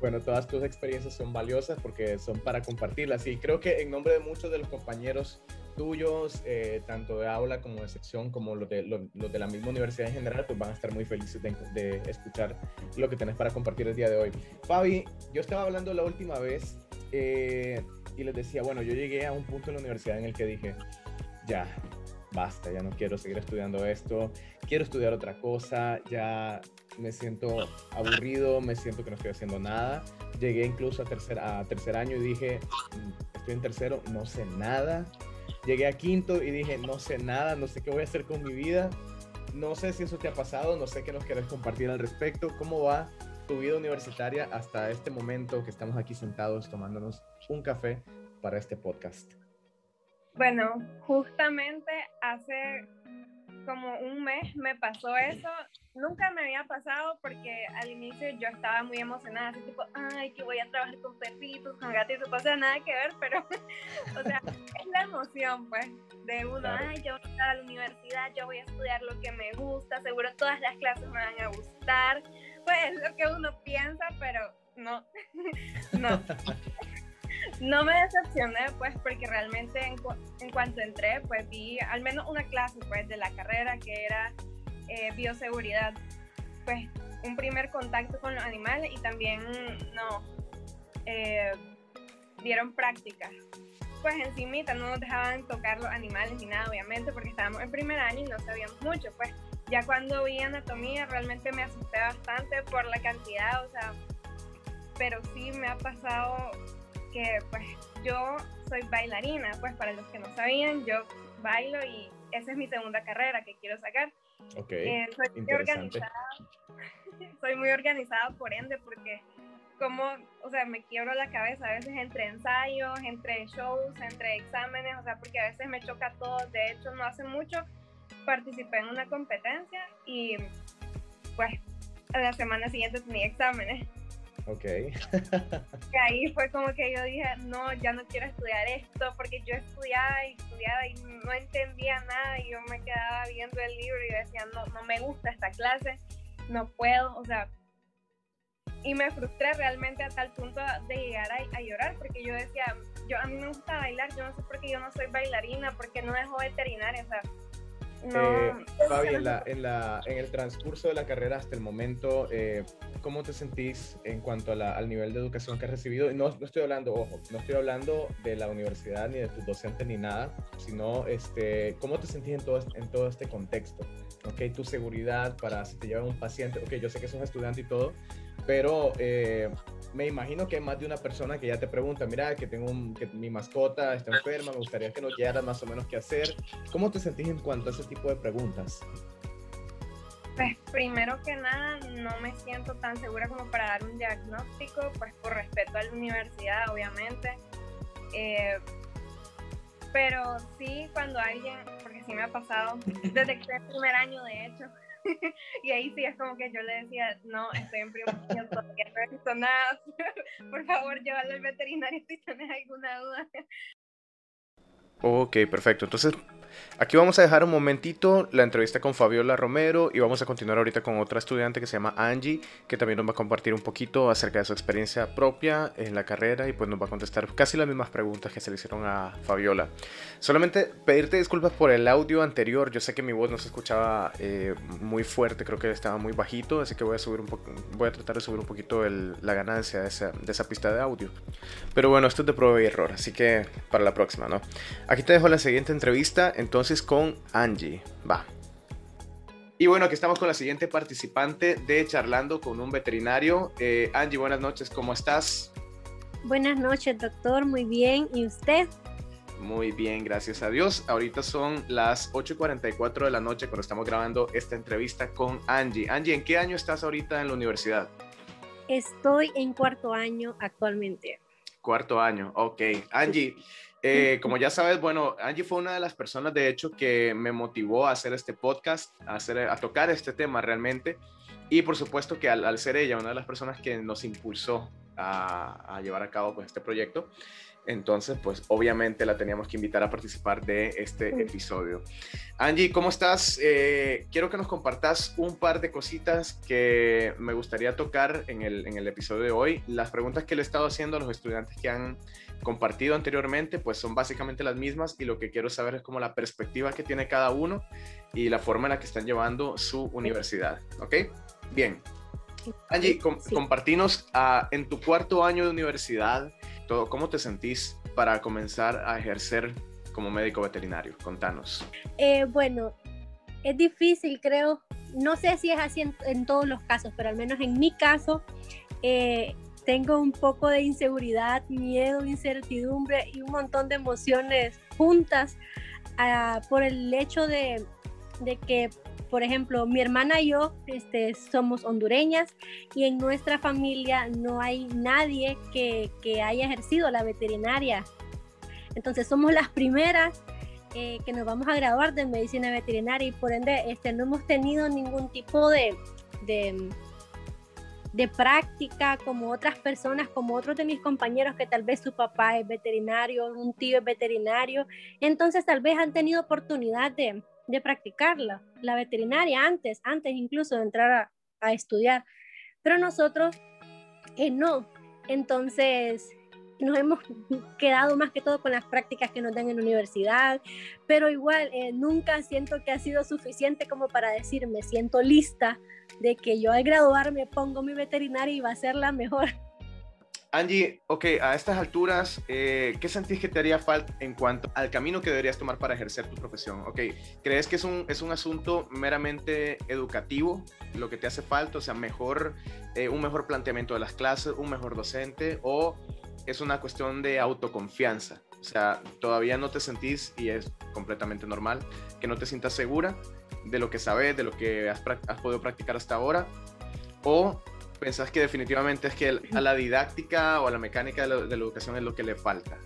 Bueno, todas tus experiencias son valiosas porque son para compartirlas y creo que en nombre de muchos de los compañeros tuyos, eh, tanto de aula como de sección, como los de, los, de la misma universidad en general, pues van a estar muy felices de, de, escuchar lo que tenés para compartir el día de hoy. Fabi, yo estaba hablando la última vez eh, y les decía, bueno, yo llegué a un punto en la universidad en el que dije, ya, basta, ya no quiero seguir estudiando esto, quiero estudiar otra cosa, ya me siento aburrido, me siento que no estoy haciendo nada. Llegué incluso a tercer, a tercer año y dije, mm, estoy en tercero, no sé nada. Llegué a quinto y dije, no sé nada, no sé qué voy a hacer con mi vida. No sé si eso te ha pasado, no sé qué nos quieres compartir al respecto. ¿Cómo va tu vida universitaria hasta este momento que estamos aquí sentados tomándonos un café para este podcast? Bueno, justamente hace como un mes me pasó eso. Nunca me había pasado porque al inicio yo estaba muy emocionada, así tipo, ay, que voy a trabajar con perritos, con gatitos, o sea, nada que ver, pero, o sea, es la emoción, pues, de uno, ay, yo voy a estar a la universidad, yo voy a estudiar lo que me gusta, seguro todas las clases me van a gustar, pues es lo que uno piensa, pero no, no. No me decepcioné, pues, porque realmente en, en, cuanto entré, pues vi al menos una clase, pues, de la carrera que era eh, bioseguridad. Pues, un primer contacto con los animales y también, no, eh, dieron prácticas. Pues encimita no nos dejaban tocar los animales ni nada, obviamente, porque estábamos en primer año y no sabíamos mucho, pues. Ya cuando vi anatomía realmente me asusté bastante por la cantidad, o sea, pero sí me ha pasado que pues yo soy bailarina, pues para los que no sabían, yo bailo y esa es mi segunda carrera que quiero sacar. Ok, eh, soy muy organizada, soy muy organizada por ende porque como, o sea, me quiebro la cabeza a veces entre ensayos, entre shows, entre exámenes, o sea, porque a veces me choca todo. De hecho, no hace mucho participé en una competencia y pues a la semana siguiente tenía exámenes. Ok. y ahí fue como que yo dije, no, ya no quiero estudiar esto, porque yo estudiaba y estudiaba y no entendía nada y yo me quedaba viendo el libro y decía, no, no me gusta esta clase, no puedo, o sea, y me frustré realmente a tal punto de llegar a, a, llorar, porque yo decía, yo a mí me gusta bailar, yo no sé por qué yo no soy bailarina, porque no dejo veterinaria, o sea, eh, Fabi, en, la, en, la, en, el transcurso de la carrera hasta el momento, eh, ¿cómo te sentís en cuanto al nivel de educación que has recibido? No, no, estoy hablando, ojo, no estoy hablando de la universidad ni de tus docentes ni nada, sino este, ¿cómo te sentís en todo, en todo este contexto? ¿Ok? Tu seguridad para si te llevan un paciente, ok, yo sé que sos estudiante y todo, pero eh, me imagino que hay más de una persona que ya te pregunta, mira, que tengo un, que mi mascota está enferma, me gustaría que nos guiaras más o menos qué hacer. ¿Cómo te sentís en cuanto a ese tipo de preguntas? Pues primero que nada, no me siento tan segura como para dar un diagnóstico, pues por respeto a la universidad, obviamente. Eh, pero sí, cuando alguien, porque sí me ha pasado, desde que el primer año de hecho, y ahí sí es como que yo le decía, no, estoy en primer año, todavía no he visto nada, por favor, llévalo al veterinario si tienes alguna duda. Ok, perfecto. Entonces, Aquí vamos a dejar un momentito la entrevista con Fabiola Romero y vamos a continuar ahorita con otra estudiante que se llama Angie, que también nos va a compartir un poquito acerca de su experiencia propia en la carrera y pues nos va a contestar casi las mismas preguntas que se le hicieron a Fabiola. Solamente pedirte disculpas por el audio anterior, yo sé que mi voz no se escuchaba eh, muy fuerte, creo que estaba muy bajito, así que voy a subir un voy a tratar de subir un poquito la ganancia de esa, de esa pista de audio. Pero bueno, esto es de prueba y error, así que para la próxima, ¿no? Aquí te dejo la siguiente entrevista entonces con Angie. Va. Y bueno, aquí estamos con la siguiente participante de Charlando con un veterinario. Eh, Angie, buenas noches, ¿cómo estás? Buenas noches, doctor, muy bien. ¿Y usted? Muy bien, gracias a Dios. Ahorita son las 8.44 de la noche cuando estamos grabando esta entrevista con Angie. Angie, ¿en qué año estás ahorita en la universidad? Estoy en cuarto año actualmente. Cuarto año, ok. Angie, eh, como ya sabes, bueno, Angie fue una de las personas, de hecho, que me motivó a hacer este podcast, a, hacer, a tocar este tema realmente. Y por supuesto que al, ser ella una de las personas que nos impulsó a, a llevar a cabo pues, este proyecto, entonces, pues obviamente la teníamos que invitar a participar de este episodio. Angie, ¿cómo estás? Eh, quiero que nos compartas un par de cositas que me gustaría tocar en el, en el episodio de hoy. Las preguntas que le he estado haciendo a los estudiantes que han compartido anteriormente, pues son básicamente las mismas y lo que quiero saber es como la perspectiva que tiene cada uno y la forma en la que están llevando su universidad. ¿Ok? Bien. Angie, compartinos ah, en tu cuarto año de universidad, todo, ¿cómo te sentís para comenzar a ejercer como médico veterinario? Contanos. Eh, bueno, es difícil, creo. No sé si es así en, todos los casos, pero al menos en mi caso, eh, tengo un poco de inseguridad, miedo, incertidumbre y un montón de emociones juntas ah, por el hecho de, de que por ejemplo, mi hermana y yo este, somos hondureñas y en nuestra familia no hay nadie que, que haya ejercido la veterinaria. Entonces somos las primeras eh, que nos vamos a graduar de medicina veterinaria y por ende este, no hemos tenido ningún tipo de, de, de práctica como otras personas, como otros de mis compañeros que tal vez su papá es veterinario, un tío es veterinario. Entonces tal vez han tenido oportunidad de, de practicarla, la veterinaria antes, antes incluso de entrar a, estudiar. Pero nosotros eh, no. Entonces nos hemos quedado más que todo con las prácticas que nos dan en la universidad, pero igual eh, nunca siento que ha sido suficiente como para decir me siento lista de que yo al graduarme pongo mi veterinaria y va a ser la mejor. Angie, ok, a estas alturas, eh, ¿qué sentís que te haría falta en cuanto al camino que deberías tomar para ejercer tu profesión? Ok, ¿crees que es un, es un asunto meramente educativo lo que te hace falta? O sea, mejor, eh, un mejor planteamiento de las clases, un mejor docente, o es una cuestión de autoconfianza? O sea, todavía no te sentís, y es completamente normal, que no te sientas segura de lo que sabes, de lo que has, podido practicar hasta ahora, o pensás que definitivamente es que a la didáctica o a la mecánica de la, educación es lo que le falta?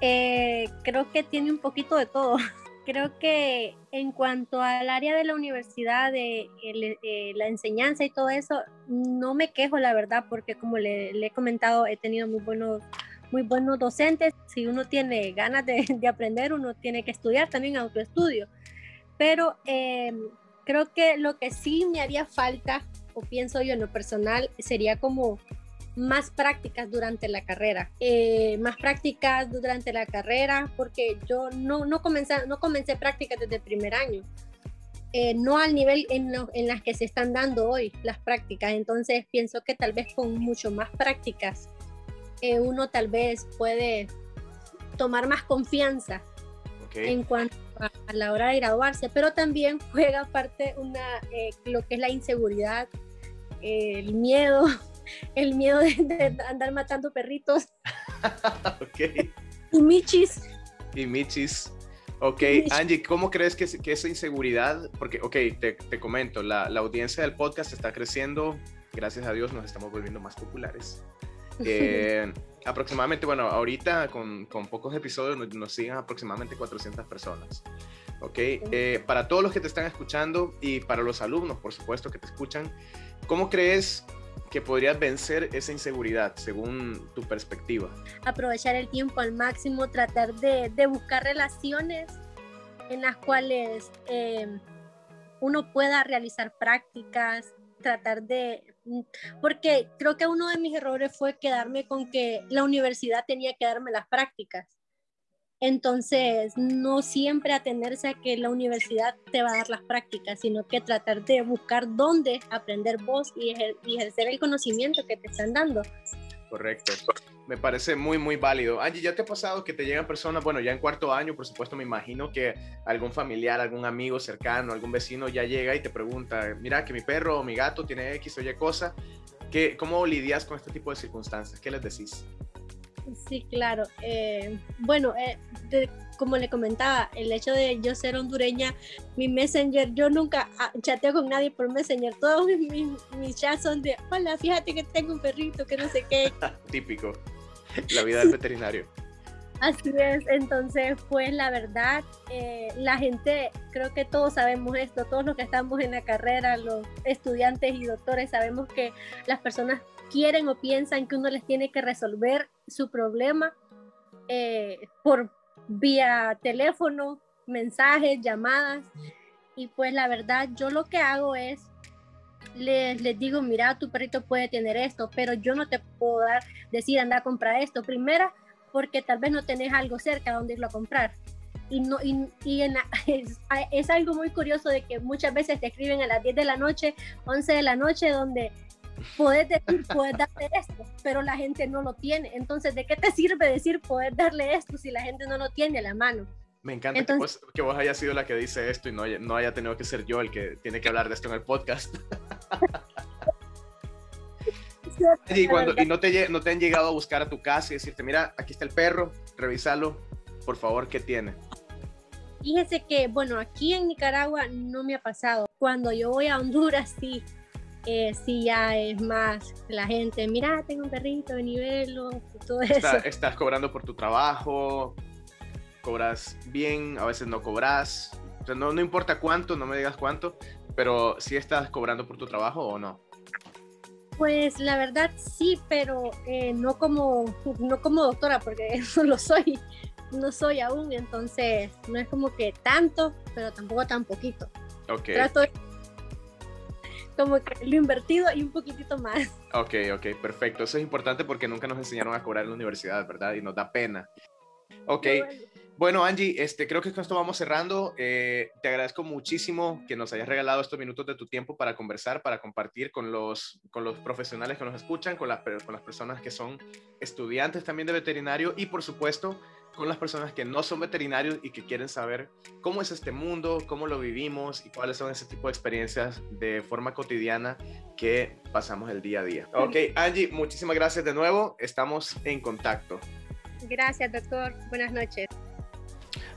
Eh, creo que tiene un poquito de todo. Creo que en cuanto al área de la universidad, de, eh, la enseñanza y todo eso, no me quejo, la verdad, porque como le, he comentado, he tenido muy buenos, muy buenos docentes. Si uno tiene ganas de, aprender, uno tiene que estudiar también autoestudio. Pero eh, creo que lo que sí me haría falta pienso yo en lo personal, sería como más prácticas durante la carrera, eh, más prácticas durante la carrera, porque yo no, no, comencé, no comencé prácticas desde el primer año, eh, no al nivel en, en las que se están dando hoy las prácticas, entonces pienso que tal vez con mucho más prácticas eh, uno tal vez puede tomar más confianza en cuanto a, la hora de graduarse, pero también juega parte una, lo que es la inseguridad el miedo, el miedo de, andar matando perritos. ok. Y michis. Y michis. Ok, Angie, ¿cómo crees que, que, esa inseguridad, porque, ok, te, te comento, la, la, audiencia del podcast está creciendo, gracias a Dios nos estamos volviendo más populares. Eh, aproximadamente, bueno, ahorita con, con pocos episodios nos, nos, siguen aproximadamente 400 personas. Ok, eh, para todos los que te están escuchando y para los alumnos, por supuesto, que te escuchan, ¿Cómo crees que podrías vencer esa inseguridad según tu perspectiva? Aprovechar el tiempo al máximo, tratar de, buscar relaciones en las cuales em, uno pueda realizar prácticas, tratar de... Porque creo que uno de mis errores fue quedarme con que la universidad tenía que darme las prácticas. Entonces, no siempre atenderse a que la universidad te va a dar las prácticas, sino que tratar de buscar dónde aprender vos y, ejercer el conocimiento que te están dando. Correcto. Me parece muy, muy válido. Angie, ¿ya te ha pasado que te llegan personas, bueno, ya en cuarto año, por supuesto, me imagino que algún familiar, algún amigo cercano, algún vecino ya llega y te pregunta, mira, que mi perro o mi gato tiene X o Y cosa. ¿Qué, ¿Cómo lidias con este tipo de circunstancias? ¿Qué les decís? Sí, claro. Eh, bueno, eh, como le comentaba, el hecho de yo ser hondureña, mi messenger, yo nunca ah, chateo con nadie por messenger. Todos mis, mis, chats son de, hola, fíjate que tengo un perrito, que no sé qué. Típico. La vida del veterinario. Así es, entonces pues la verdad, eh, la gente, creo que todos sabemos esto, todos los que estamos en la carrera, los estudiantes y doctores, sabemos que las personas quieren o piensan que uno les tiene que resolver su problema eh, por vía teléfono, mensajes, llamadas. Y pues la verdad, yo lo que hago es, les, les digo, mira, tu perrito puede tener esto, pero yo no te puedo dar, decir, anda a comprar esto. Primera, porque tal vez no tenés algo cerca donde irlo a comprar. Y, no, y, es, algo muy curioso de que muchas veces te escriben a las 10 de la noche, 11 de la noche, donde puedes decir, puedes darle esto, pero la gente no lo tiene. Entonces, ¿de qué te sirve decir poder darle esto si la gente no lo tiene a la mano? Me encanta que, vos, que, vos, hayas sido la que dice esto y no no haya tenido que ser yo el que tiene que hablar de esto en el podcast. Y, cuando, y no, te, no te han llegado a buscar a tu casa y decirte, mira, aquí está el perro, revísalo, por favor, ¿qué tiene? Fíjese que, bueno, aquí en Nicaragua no me ha pasado. Cuando yo voy a Honduras, sí, eh, sí ya es más la gente, mira, tengo un perrito, de nivelo, todo eso. estás cobrando por tu trabajo, cobras bien, a veces no cobras. no, no importa cuánto, no me digas cuánto, pero si estás cobrando por tu trabajo o no. Pues la verdad sí, pero eh, no, como, no como doctora, porque eso lo soy, no soy aún, entonces no es como que tanto, pero tampoco tan poquito. Ok. Trato como que lo invertido y un poquitito más. Ok, ok, perfecto. Eso es importante porque nunca nos enseñaron a cobrar en la universidad, ¿verdad? Y nos da pena. Ok. Bueno, Angie, este, creo que con esto vamos cerrando. Eh, te agradezco muchísimo que nos hayas regalado estos minutos de tu tiempo para conversar, para compartir con los, con los profesionales que nos escuchan, con, las, con las personas que son estudiantes también de veterinario y, por supuesto, con las personas que no son veterinarios y que quieren saber cómo es este mundo, cómo lo vivimos y cuáles son ese tipo de experiencias de forma cotidiana que pasamos el día a día. Ok, Angie, muchísimas gracias de nuevo. Estamos en contacto. Gracias, doctor. Buenas noches.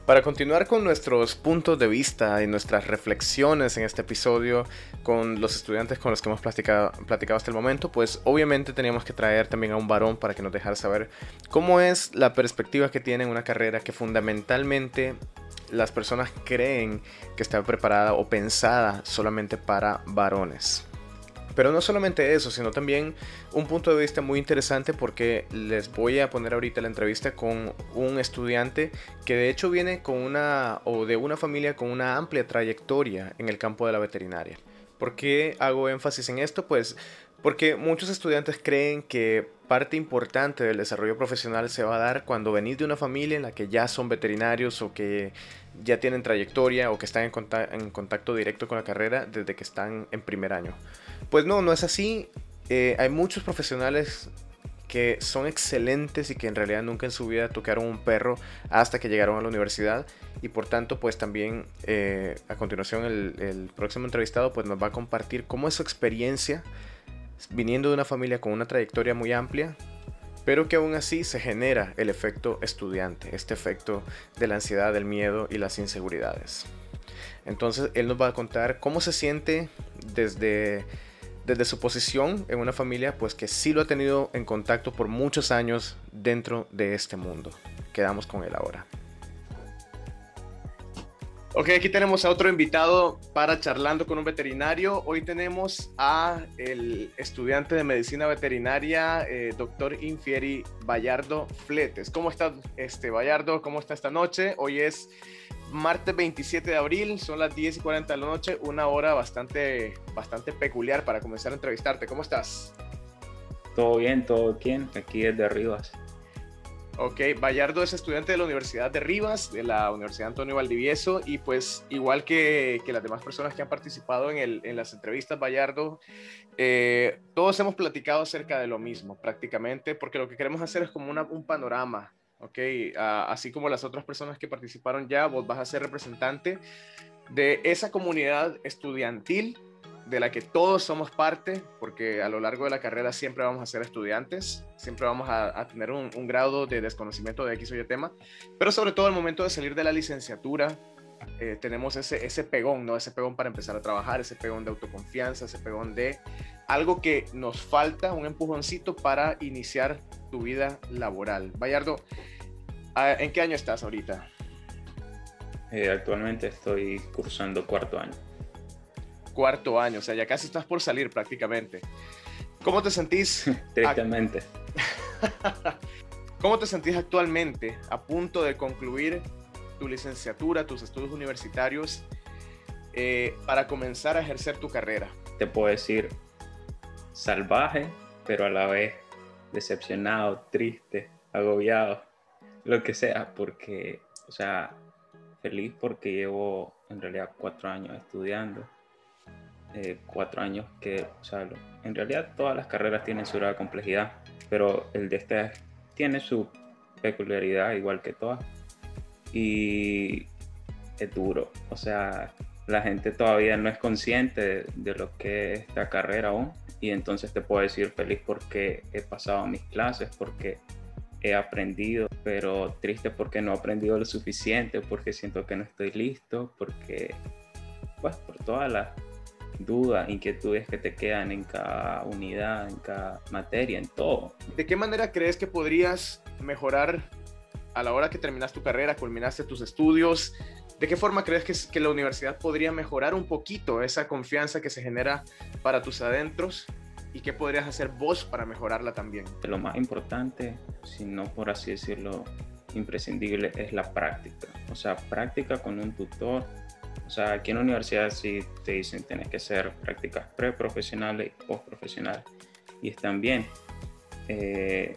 Para continuar con nuestros puntos de vista y nuestras reflexiones en este episodio con los estudiantes con los que hemos platicado, hasta el momento, pues obviamente teníamos que traer también a un varón para que nos dejara saber cómo es la perspectiva que tiene una carrera que fundamentalmente las personas creen que está preparada o pensada solamente para varones. Pero no solamente eso, sino también un punto de vista muy interesante porque les voy a poner ahorita la entrevista con un estudiante que de hecho viene con una o de una familia con una amplia trayectoria en el campo de la veterinaria. ¿Por qué hago énfasis en esto? Pues porque muchos estudiantes creen que parte importante del desarrollo profesional se va a dar cuando venís de una familia en la que ya son veterinarios o que ya tienen trayectoria o que están en, contacto directo con la carrera desde que están en primer año. Pues no, no es así. Eh, hay muchos profesionales que son excelentes y que en realidad nunca en su vida tocaron un perro hasta que llegaron a la universidad y por tanto pues también eh, a continuación el, próximo entrevistado pues nos va a compartir cómo es su experiencia viniendo de una familia con una trayectoria muy amplia pero que aún así se genera el efecto estudiante, este efecto de la ansiedad, del miedo y las inseguridades. Entonces él nos va a contar cómo se siente desde desde su posición en una familia pues que sí lo ha tenido en contacto por muchos años dentro de este mundo. Quedamos con él ahora. Ok, aquí tenemos a otro invitado para charlando con un veterinario. Hoy tenemos a el estudiante de medicina veterinaria, eh, doctor Infieri Bayardo Fletes. ¿Cómo está este Bayardo? ¿Cómo está esta noche? Hoy es martes 27 de abril, son las 10 y 40 de la noche, una hora bastante, bastante peculiar para comenzar a entrevistarte. ¿Cómo estás? Todo bien, todo bien, aquí desde Rivas. Ok, Bayardo es estudiante de la Universidad de Rivas, de la Universidad Antonio Valdivieso, y pues igual que, que las demás personas que han participado en, el, en las entrevistas, Bayardo, eh, todos hemos platicado acerca de lo mismo prácticamente, porque lo que queremos hacer es como una, un panorama ¿ok? así como las otras personas que participaron ya, vos vas a ser representante de esa comunidad estudiantil de la que todos somos parte, porque a lo largo de la carrera siempre vamos a ser estudiantes, siempre vamos a, tener un, grado de desconocimiento de X o Y tema, pero sobre todo al momento de salir de la licenciatura, eh, tenemos ese, ese pegón, ¿no? Ese pegón para empezar a trabajar, ese pegón de autoconfianza, ese pegón de algo que nos falta, un empujoncito para iniciar tu vida laboral. Bayardo, ah, ¿en qué año estás ahorita? Eh, actualmente estoy cursando cuarto año cuarto año, o sea, ya casi estás por salir prácticamente. ¿Cómo te sentís? Tristemente. ¿Cómo te sentís actualmente a punto de concluir tu licenciatura, tus estudios universitarios, eh, para comenzar a ejercer tu carrera? Te puedo decir salvaje, pero a la vez decepcionado, triste, agobiado, lo que sea, porque, o sea, feliz porque llevo en realidad cuatro años estudiando eh, cuatro años que, o sea, en realidad todas las carreras tienen su grado complejidad, pero el de este tiene su peculiaridad igual que todas. Y es duro, o sea, la gente todavía no es consciente de, lo que es esta carrera aún. Y entonces te puedo decir feliz porque he pasado mis clases, porque he aprendido, pero triste porque no he aprendido lo suficiente, porque siento que no estoy listo, porque, pues, por todas las dudas, inquietudes que te quedan en cada unidad, en cada materia, en todo. ¿De qué manera crees que podrías mejorar a la hora que terminas tu carrera, culminaste tus estudios? ¿De qué forma crees que, que la universidad podría mejorar un poquito esa confianza que se genera para tus adentros? ¿Y qué podrías hacer vos para mejorarla también? Lo más importante, si no por así decirlo, imprescindible, es la práctica. O sea, práctica con un tutor, o sea, aquí en la universidad sí te dicen tienes que hacer prácticas preprofesionales y postprofesionales y están bien, eh,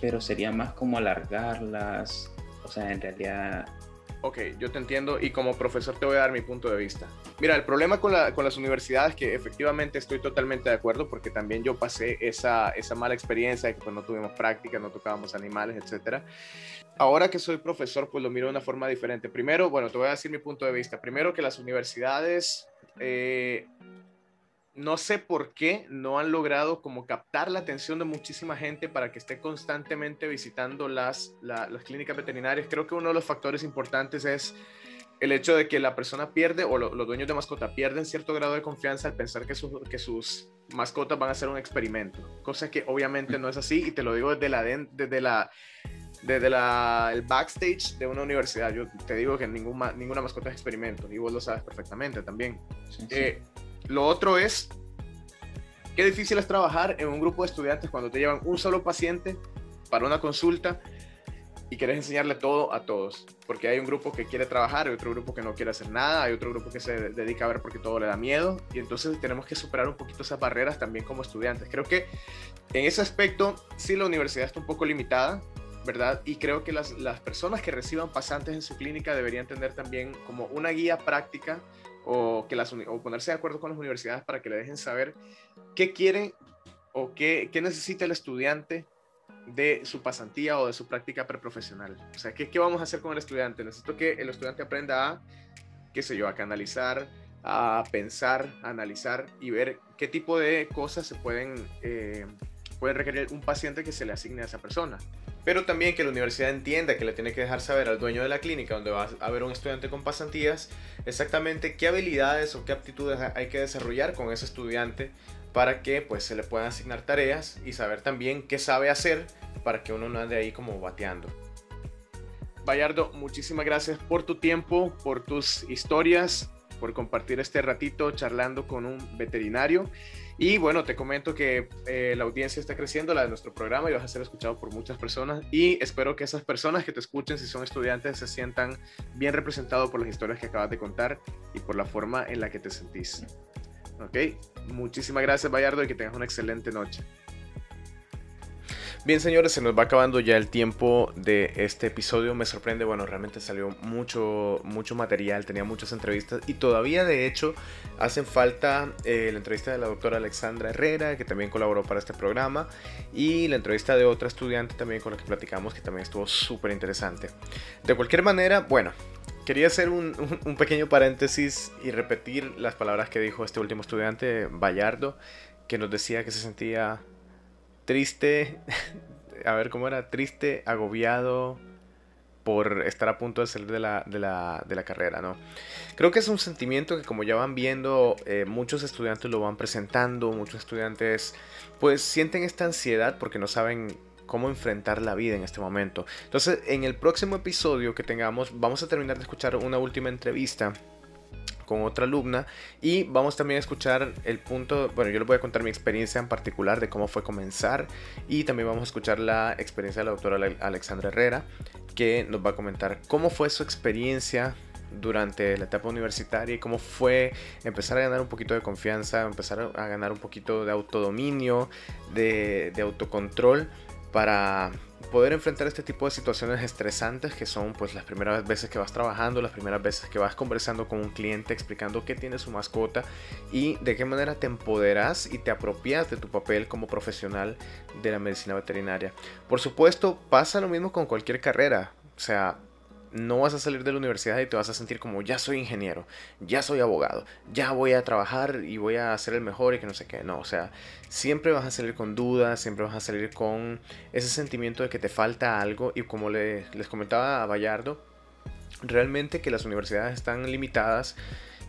pero sería más como alargarlas, o sea, en realidad... Ok, yo te entiendo y como profesor te voy a dar mi punto de vista. Mira, el problema con, la, con las universidades, que efectivamente estoy totalmente de acuerdo, porque también yo pasé esa, esa mala experiencia de que pues, no tuvimos práctica, no tocábamos animales, etcétera ahora que soy profesor, pues lo miro de una forma diferente. Primero, bueno, te voy a decir mi punto de vista. Primero que las universidades, eh, no sé por qué no han logrado como captar la atención de muchísima gente para que esté constantemente visitando las, las clínicas veterinarias. Creo que uno de los factores importantes es el hecho de que la persona pierde o los dueños de mascota pierden cierto grado de confianza al pensar que, que sus mascotas van a ser un experimento, cosa que obviamente no es así y te lo digo desde la, desde la desde el backstage de una universidad. Yo te digo que ninguna, ninguna mascota es experimento y vos lo sabes perfectamente también. Eh, lo otro es, qué difícil es trabajar en un grupo de estudiantes cuando te llevan un solo paciente para una consulta y quieres enseñarle todo a todos, porque hay un grupo que quiere trabajar, hay otro grupo que no quiere hacer nada, hay otro grupo que se dedica a ver porque todo le da miedo, y entonces tenemos que superar un poquito esas barreras también como estudiantes. Creo que en ese aspecto sí la universidad está un poco limitada, ¿verdad? Y creo que las, las, personas que reciban pasantes en su clínica deberían tener también como una guía práctica o, que las, o ponerse de acuerdo con las universidades para que le dejen saber qué quiere o qué, qué necesita el estudiante de su pasantía o de su práctica preprofesional. O sea, ¿qué, ¿qué vamos a hacer con el estudiante? Necesito que el estudiante aprenda a, qué sé yo, a canalizar, a pensar, a analizar y ver qué tipo de cosas se pueden, eh, requerir un paciente que se le asigne a esa persona pero también que la universidad entienda que le tiene que dejar saber al dueño de la clínica donde va a haber un estudiante con pasantías exactamente qué habilidades o qué aptitudes hay que desarrollar con ese estudiante para que pues se le puedan asignar tareas y saber también qué sabe hacer para que uno no ande ahí como bateando. Bayardo, muchísimas gracias por tu tiempo, por tus historias, por compartir este ratito charlando con un veterinario. Y bueno, te comento que eh, la audiencia está creciendo, la de nuestro programa, y vas a ser escuchado por muchas personas. Y espero que esas personas que te escuchen, si son estudiantes, se sientan bien representados por las historias que acabas de contar y por la forma en la que te sentís. Ok, muchísimas gracias, Bayardo, y que tengas una excelente noche. Bien, señores, se nos va acabando ya el tiempo de este episodio. Me sorprende, bueno, realmente salió mucho, mucho material, tenía muchas entrevistas y todavía, de hecho, hacen falta eh, la entrevista de la doctora Alexandra Herrera, que también colaboró para este programa, y la entrevista de otra estudiante también con la que platicamos, que también estuvo súper interesante. De cualquier manera, bueno, quería hacer un, pequeño paréntesis y repetir las palabras que dijo este último estudiante, Bayardo, que nos decía que se sentía triste, a ver cómo era, triste, agobiado por estar a punto de salir de la, de la, carrera, ¿no? Creo que es un sentimiento que como ya van viendo, eh, muchos estudiantes lo van presentando, muchos estudiantes pues sienten esta ansiedad porque no saben cómo enfrentar la vida en este momento. Entonces, en el próximo episodio que tengamos, vamos a terminar de escuchar una última entrevista con otra alumna. Y vamos también a escuchar el punto, bueno, yo les voy a contar mi experiencia en particular de cómo fue comenzar. Y también vamos a escuchar la experiencia de la doctora Alexandra Herrera que nos va a comentar cómo fue su experiencia durante la etapa universitaria y cómo fue empezar a ganar un poquito de confianza, empezar a ganar un poquito de autodominio, de, de autocontrol para poder enfrentar este tipo de situaciones estresantes que son pues las primeras veces que vas trabajando, las primeras veces que vas conversando con un cliente explicando qué tiene su mascota y de qué manera te empoderas y te apropias de tu papel como profesional de la medicina veterinaria. Por supuesto, pasa lo mismo con cualquier carrera. O sea, no vas a salir de la universidad y te vas a sentir como ya soy ingeniero, ya soy abogado, ya voy a trabajar y voy a ser el mejor y que no sé qué. No, o sea, siempre vas a salir con dudas, siempre vas a salir con ese sentimiento de que te falta algo y como les comentaba a Bayardo, realmente que las universidades están limitadas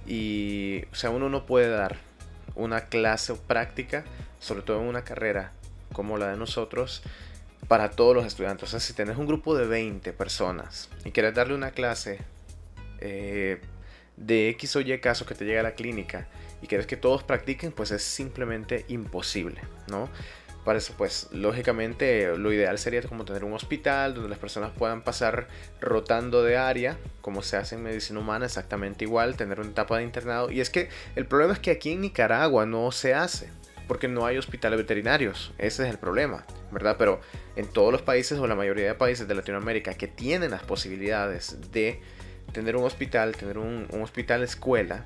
y, o sea, uno no puede dar una clase práctica, sobre todo en una carrera como la de nosotros, para todos los estudiantes. O sea, si tenés un grupo de 20 personas y quieres darle una clase eh, de X o Y caso que te llega a la clínica y quieres que todos practiquen, pues es simplemente imposible, ¿no? Para eso, pues, lógicamente, lo ideal sería como tener un hospital donde las personas puedan pasar rotando de área, como se hace en medicina humana, exactamente igual, tener una etapa de internado. Y es que el problema es que aquí en Nicaragua no se hace porque no hay hospitales veterinarios. Ese es el problema, ¿verdad? Pero en todos los países o la mayoría de países de Latinoamérica que tienen las posibilidades de tener un hospital, tener un, hospital escuela,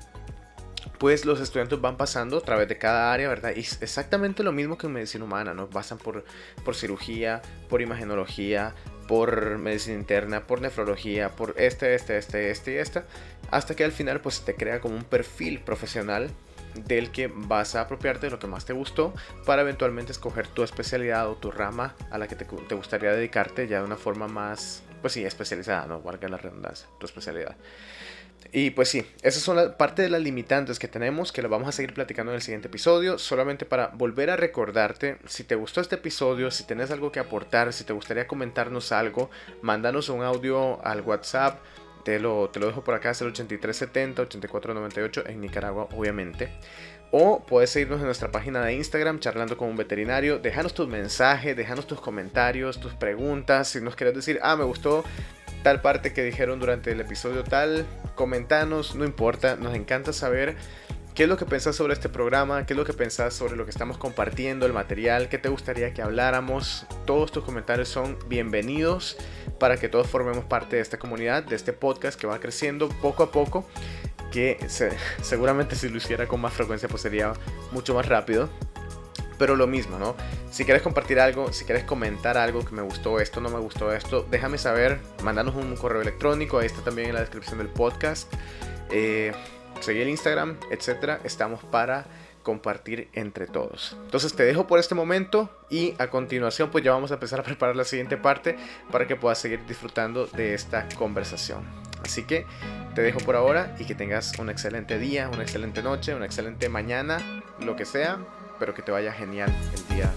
pues los estudiantes van pasando a través de cada área, ¿verdad? Y exactamente lo mismo que en medicina humana, ¿no? Pasan por, por cirugía, por imagenología, por medicina interna, por nefrología, por este, este, este, este y esta, hasta que al final pues te crea como un perfil profesional del que vas a apropiarte de lo que más te gustó para eventualmente escoger tu especialidad o tu rama a la que te, gustaría dedicarte ya de una forma más, pues sí, especializada, no valga la redundancia, tu especialidad. Y pues sí, esas son la, parte de las limitantes que tenemos, que lo vamos a seguir platicando en el siguiente episodio, solamente para volver a recordarte, si te gustó este episodio, si tienes algo que aportar, si te gustaría comentarnos algo, mándanos un audio al WhatsApp te lo, te lo dejo por acá, es el 8370, 8498 en Nicaragua, obviamente. O puedes seguirnos en nuestra página de Instagram, charlando con un veterinario. Déjanos tus mensajes, déjanos tus comentarios, tus preguntas. Si nos quieres decir, ah, me gustó tal parte que dijeron durante el episodio tal, comentanos, no importa, nos encanta saber ¿Qué es lo que pensás sobre este programa? ¿Qué es lo que pensás sobre lo que estamos compartiendo, el material? ¿Qué te gustaría que habláramos? Todos tus comentarios son bienvenidos para que todos formemos parte de esta comunidad, de este podcast que va creciendo poco a poco, que seguramente si lo hiciera con más frecuencia pues sería mucho más rápido. Pero lo mismo, ¿no? Si quieres compartir algo, si quieres comentar algo que me gustó esto, no me gustó esto, déjame saber, mandanos un correo electrónico, ahí está también en la descripción del podcast. Eh, seguir el Instagram, etcétera, estamos para compartir entre todos. Entonces te dejo por este momento y a continuación pues ya vamos a empezar a preparar la siguiente parte para que puedas seguir disfrutando de esta conversación. Así que te dejo por ahora y que tengas un excelente día, una excelente noche, una excelente mañana, lo que sea, pero que te vaya genial el día